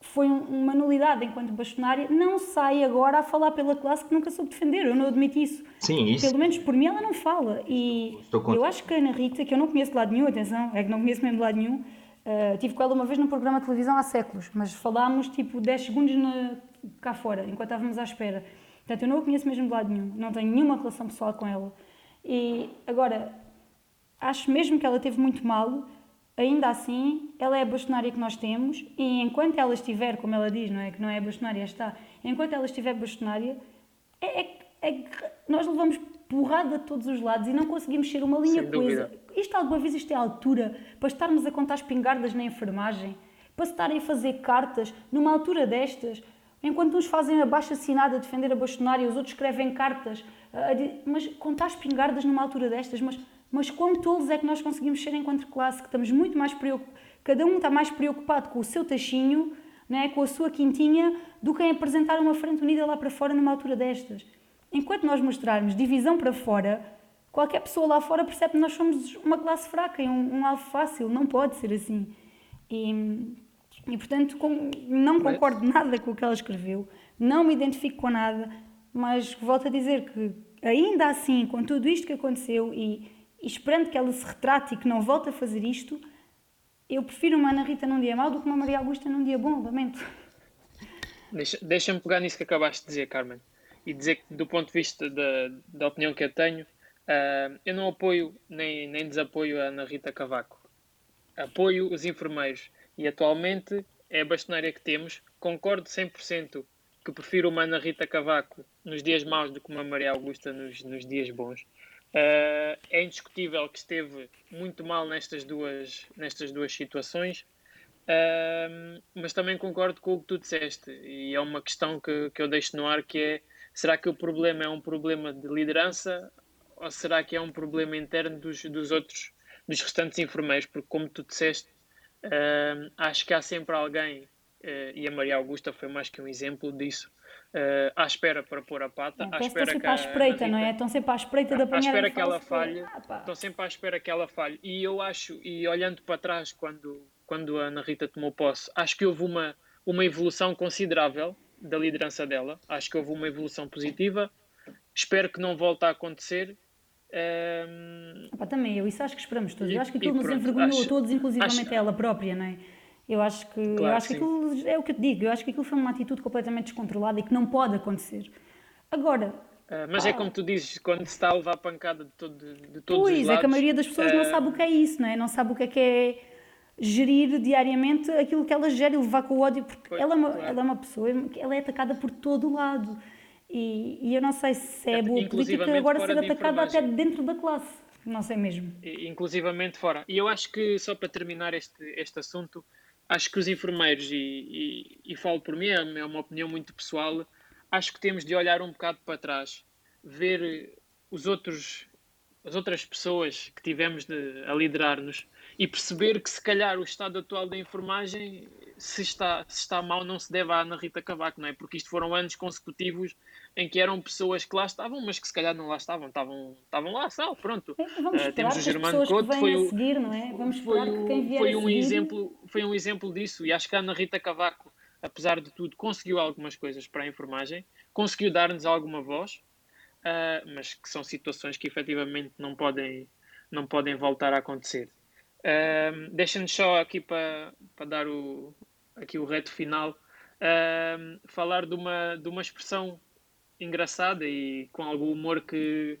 foi uma nulidade enquanto bastonária, não sai agora a falar pela classe que nunca soube defender. Eu não admito isso. Sim, isso. Pelo menos por mim ela não fala. E eu acho que a Ana Rita, que eu não conheço de lado nenhum, atenção, é que não conheço mesmo de lado nenhum, Uh, tive com ela uma vez num programa de televisão há séculos, mas falámos tipo 10 segundos na, cá fora, enquanto estávamos à espera. Portanto, eu não a conheço mesmo de lado nenhum, não tenho nenhuma relação pessoal com ela. E agora, acho mesmo que ela teve muito mal, ainda assim, ela é a bastonária que nós temos e enquanto ela estiver, como ela diz, não é que não é a bastonária, está, enquanto ela estiver bastonária, é, é, é, nós levamos porrada de todos os lados e não conseguimos ser uma linha coesa. Isto alguma vez isto é a altura para estarmos a contar espingardas na enfermagem? Para estarem a fazer cartas numa altura destas? Enquanto uns fazem a baixa assinada a defender a bastonária, os outros escrevem cartas. Mas contar espingardas numa altura destas? Mas, mas quão tolos é que nós conseguimos ser enquanto classe? Que estamos muito mais preocupados. Cada um está mais preocupado com o seu tachinho, né, com a sua quintinha, do que em apresentar uma frente unida lá para fora numa altura destas. Enquanto nós mostrarmos divisão para fora, qualquer pessoa lá fora percebe que nós somos uma classe fraca e um, um alvo fácil. Não pode ser assim. E, e portanto, com, não concordo nada com o que ela escreveu, não me identifico com nada, mas volto a dizer que, ainda assim, com tudo isto que aconteceu e, e esperando que ela se retrate e que não volte a fazer isto, eu prefiro uma Ana Rita num dia mau do que uma Maria Augusta num dia bom, lamento. Deixa-me deixa pegar nisso que acabaste de dizer, Carmen e dizer que, do ponto de vista da, da opinião que eu tenho, uh, eu não apoio nem, nem desapoio a Ana Rita Cavaco. Apoio os enfermeiros e atualmente é a bastonária que temos. Concordo 100% que prefiro uma Ana Rita Cavaco nos dias maus do que uma Maria Augusta nos, nos dias bons. Uh, é indiscutível que esteve muito mal nestas duas, nestas duas situações, uh, mas também concordo com o que tu disseste, e é uma questão que, que eu deixo no ar, que é Será que o problema é um problema de liderança ou será que é um problema interno dos, dos outros, dos restantes enfermeiros? Porque, como tu disseste, uh, acho que há sempre alguém, uh, e a Maria Augusta foi mais que um exemplo disso, uh, à espera para pôr a pata. É, à espera estão sempre que à a espreita, Ana não é? Estão sempre à espreita de à apanhar espera a que ela falhe, Ah, estão sempre à espera que ela falhe. E eu acho, e olhando para trás, quando, quando a Ana Rita tomou posse, acho que houve uma, uma evolução considerável da liderança dela. Acho que houve uma evolução positiva. Espero que não volte a acontecer. Pá, também eu, isso acho que esperamos todos. E- Eu acho que aquilo nos pronto, envergonhou acho- a todos, inclusivamente acho- ela própria, não é? Eu acho que, eu Claro acho que sim. aquilo, é o que eu te digo, eu acho que aquilo foi uma atitude completamente descontrolada e que não pode acontecer. Agora, eh, mas é como tu dizes, quando se está a levar pancada de, todo, de todos pois, os lados. é que a maioria das pessoas não eh, sabe o que é isso, não é? Não sabe o que é que é gerir diariamente aquilo que ela gera e levar com o ódio, porque Pois, ela, é uma, claro. ela é uma pessoa ela é atacada por todo o lado. E, e eu não sei se é É, boa política agora ser atacada até dentro da classe. Não sei mesmo. inclusivamente fora. E eu acho que, só para terminar este, este assunto, acho que os enfermeiros, e, e, e falo por mim, é uma opinião muito pessoal, acho que temos de olhar um bocado para trás, ver os outros, as outras pessoas que tivemos de- a liderar-nos e perceber que se calhar o estado atual da enfermagem, se está, se está mal, não se deve à Ana Rita Cavaco, não é? Porque isto foram anos consecutivos em que eram pessoas que lá estavam, mas que se calhar não lá estavam, estavam, estavam lá, só, pronto. É, Vamos esperar temos o Germano Couto, foi o- seguir, não é? Vamos foi, que quem vier foi um seguir... exemplo foi um exemplo disso e acho que a Ana Rita Cavaco apesar de tudo conseguiu algumas coisas para a enfermagem conseguiu dar-nos alguma voz ah, mas que são situações que efetivamente não podem não podem voltar a acontecer Ah, deixa-nos só aqui para, para dar o aqui o reto final ah, falar de uma de uma expressão engraçada e com algum humor que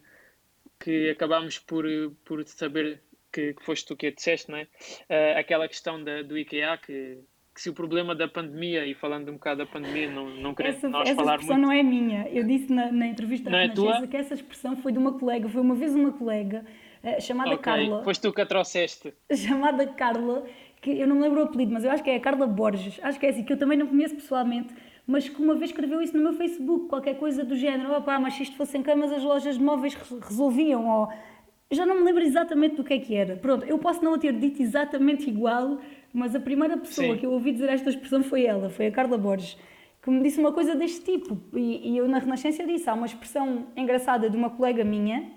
que acabámos por, por saber que, que foste tu que a disseste, não é? Ah, aquela questão da, do IKEA, que, que se o problema da pandemia, e falando um bocado da pandemia, não, não querendo Essa, nós essa falar expressão muito. não é minha. Eu disse na, na entrevista Não é tua? que essa expressão foi de uma colega. Foi uma vez uma colega eh, chamada Ok, Carla. foste tu que a trouxeste. chamada Carla, que eu não me lembro o apelido, mas eu acho que é a Carla Borges. Acho que é assim, que eu também não conheço pessoalmente, mas que uma vez escreveu isso no meu Facebook, qualquer coisa do género. Opá, mas se isto fossem camas, as lojas de móveis re- resolviam. Ou... Já não me lembro exatamente do que é que era. Pronto, eu posso não a ter dito exatamente igual, mas a primeira pessoa Sim. que eu ouvi dizer esta expressão foi ela, foi a Carla Borges. Que me disse uma coisa deste tipo, e, e eu na Renascença disse: há uma expressão engraçada de uma colega minha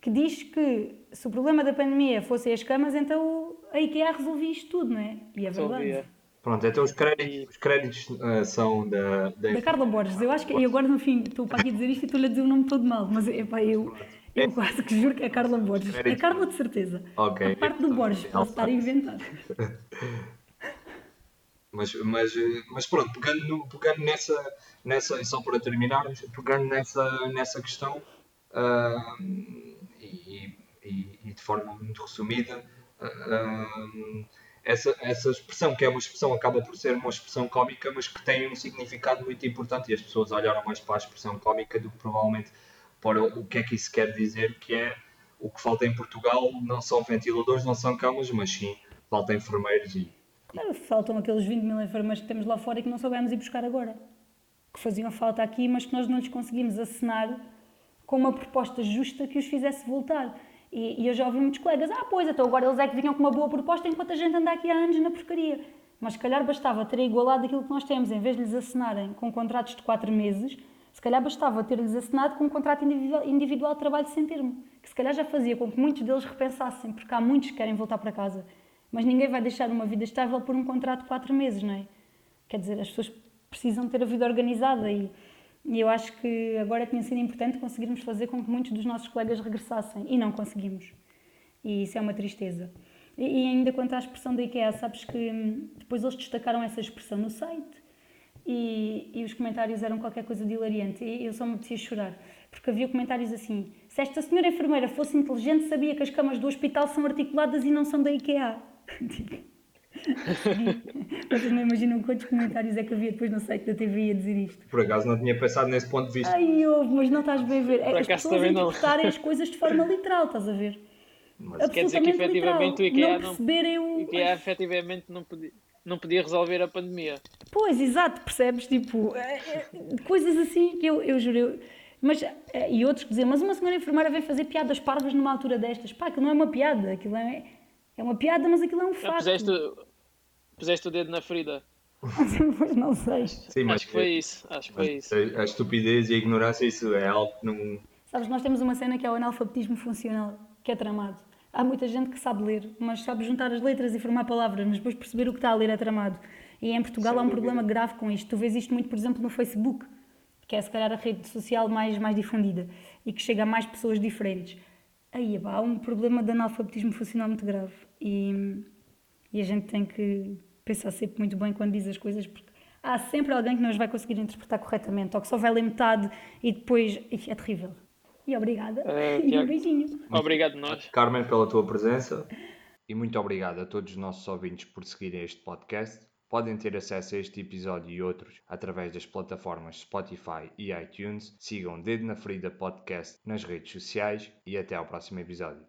que diz que se o problema da pandemia fossem as camas, então a IKEA resolvia isto tudo, não é? E é verdade. Resolvia. Pronto, então os créditos, os créditos ah, são da, da Da Carla Borges, eu acho que, e agora no fim estou para aqui a dizer isto e estou-lhe a dizer o nome todo mal, mas epá, eu, eu quase que juro que é Carla Borges. É Carla de certeza. Ok. A parte do Borges, posso estar a inventar. Mas, mas, mas pronto, pegando, no- pegando nessa, nessa, e só para terminarmos, pegando nessa, nessa questão ah, e, e- e de forma muito resumida, ah, essa, essa expressão, que é uma expressão, acaba por ser uma expressão cómica, mas que tem um significado muito importante e as pessoas olharam mais para a expressão cómica do que provavelmente para o que é que isso quer dizer, que é o que falta em Portugal não são ventiladores, não são camas, mas sim falta enfermeiros e Claro, Faltam aqueles 20 mil enfermeiros que temos lá fora e que não soubemos ir buscar agora. Que faziam falta aqui, mas que nós não lhes conseguimos acenar com uma proposta justa que os fizesse voltar. E, e eu já ouvi muitos colegas, ah, pois, então agora eles é que vinham com uma boa proposta enquanto a gente anda aqui há anos na porcaria. Mas se calhar bastava ter igualado aquilo que nós temos, em vez de lhes assinarem com contratos de 4 meses, se calhar bastava ter-lhes assinado com um contrato individual, de trabalho sem termo, que se calhar já fazia com que muitos deles repensassem, porque há muitos que querem voltar para casa. Mas ninguém vai deixar uma vida estável por um contrato de 4 meses, não é? Quer dizer, as pessoas precisam ter a vida organizada e, e eu acho que agora tinha sido importante conseguirmos fazer com que muitos dos nossos colegas regressassem e não conseguimos. E isso é uma tristeza. E, e ainda quanto à expressão da IKEA, sabes que hum, depois eles destacaram essa expressão no site e, e os comentários eram qualquer coisa de hilariante e eu só me apetecia chorar. Porque havia comentários assim: se esta senhora enfermeira fosse inteligente, sabia que as camas do hospital são articuladas e não são da IKEA. Vocês não imaginam quantos comentários é que havia depois no site da TV a dizer isto. Por acaso não tinha pensado nesse ponto de vista. Ai, ouve, mas não estás bem a ver. É Por as pessoas também não. interpretarem as coisas de forma literal, estás a ver? Mas, Quer dizer que efetivamente o literal. IKEA não perceberem o... Que é, efetivamente não podia, não podia resolver a pandemia. Pois, exato, percebes? Tipo, é, é, coisas assim que eu, eu juro. eu- Mas, é, e outros que diziam, mas uma senhora enfermeira vem fazer piadas parvas numa altura destas. Pá, aquilo não é uma piada, aquilo é, é uma piada, mas aquilo é um Já facto. puseste, puseste o dedo na ferida. pois não sei. Sim, mas Acho que foi isso. Acho que foi isso. A, a estupidez e a ignorância, isso é algo que não. Sabes, nós temos uma cena que é o analfabetismo funcional, que é tramado. Há muita gente que sabe ler, mas sabe juntar as letras e formar palavras, mas depois perceber o que está a ler é tramado. E em Portugal Sem há um dúvida. problema grave com isto. Tu vês isto muito, por exemplo, no Facebook, que é se calhar a rede social mais, mais difundida e que chega a mais pessoas diferentes. Aí há um problema de analfabetismo funcional muito grave. E, e a gente tem que pensar sempre muito bem quando diz as coisas, porque há sempre alguém que não as vai conseguir interpretar corretamente, ou que só vai ler metade e depois. É terrível. E obrigada. Eh, e um beijinho. Obrigado, nós. Carmen, pela tua presença. E muito obrigado a todos os nossos ouvintes por seguirem este podcast. Podem ter acesso a este episódio e outros através das plataformas Spotify e iTunes. Sigam Dedo na Ferida Podcast nas redes sociais e até ao próximo episódio.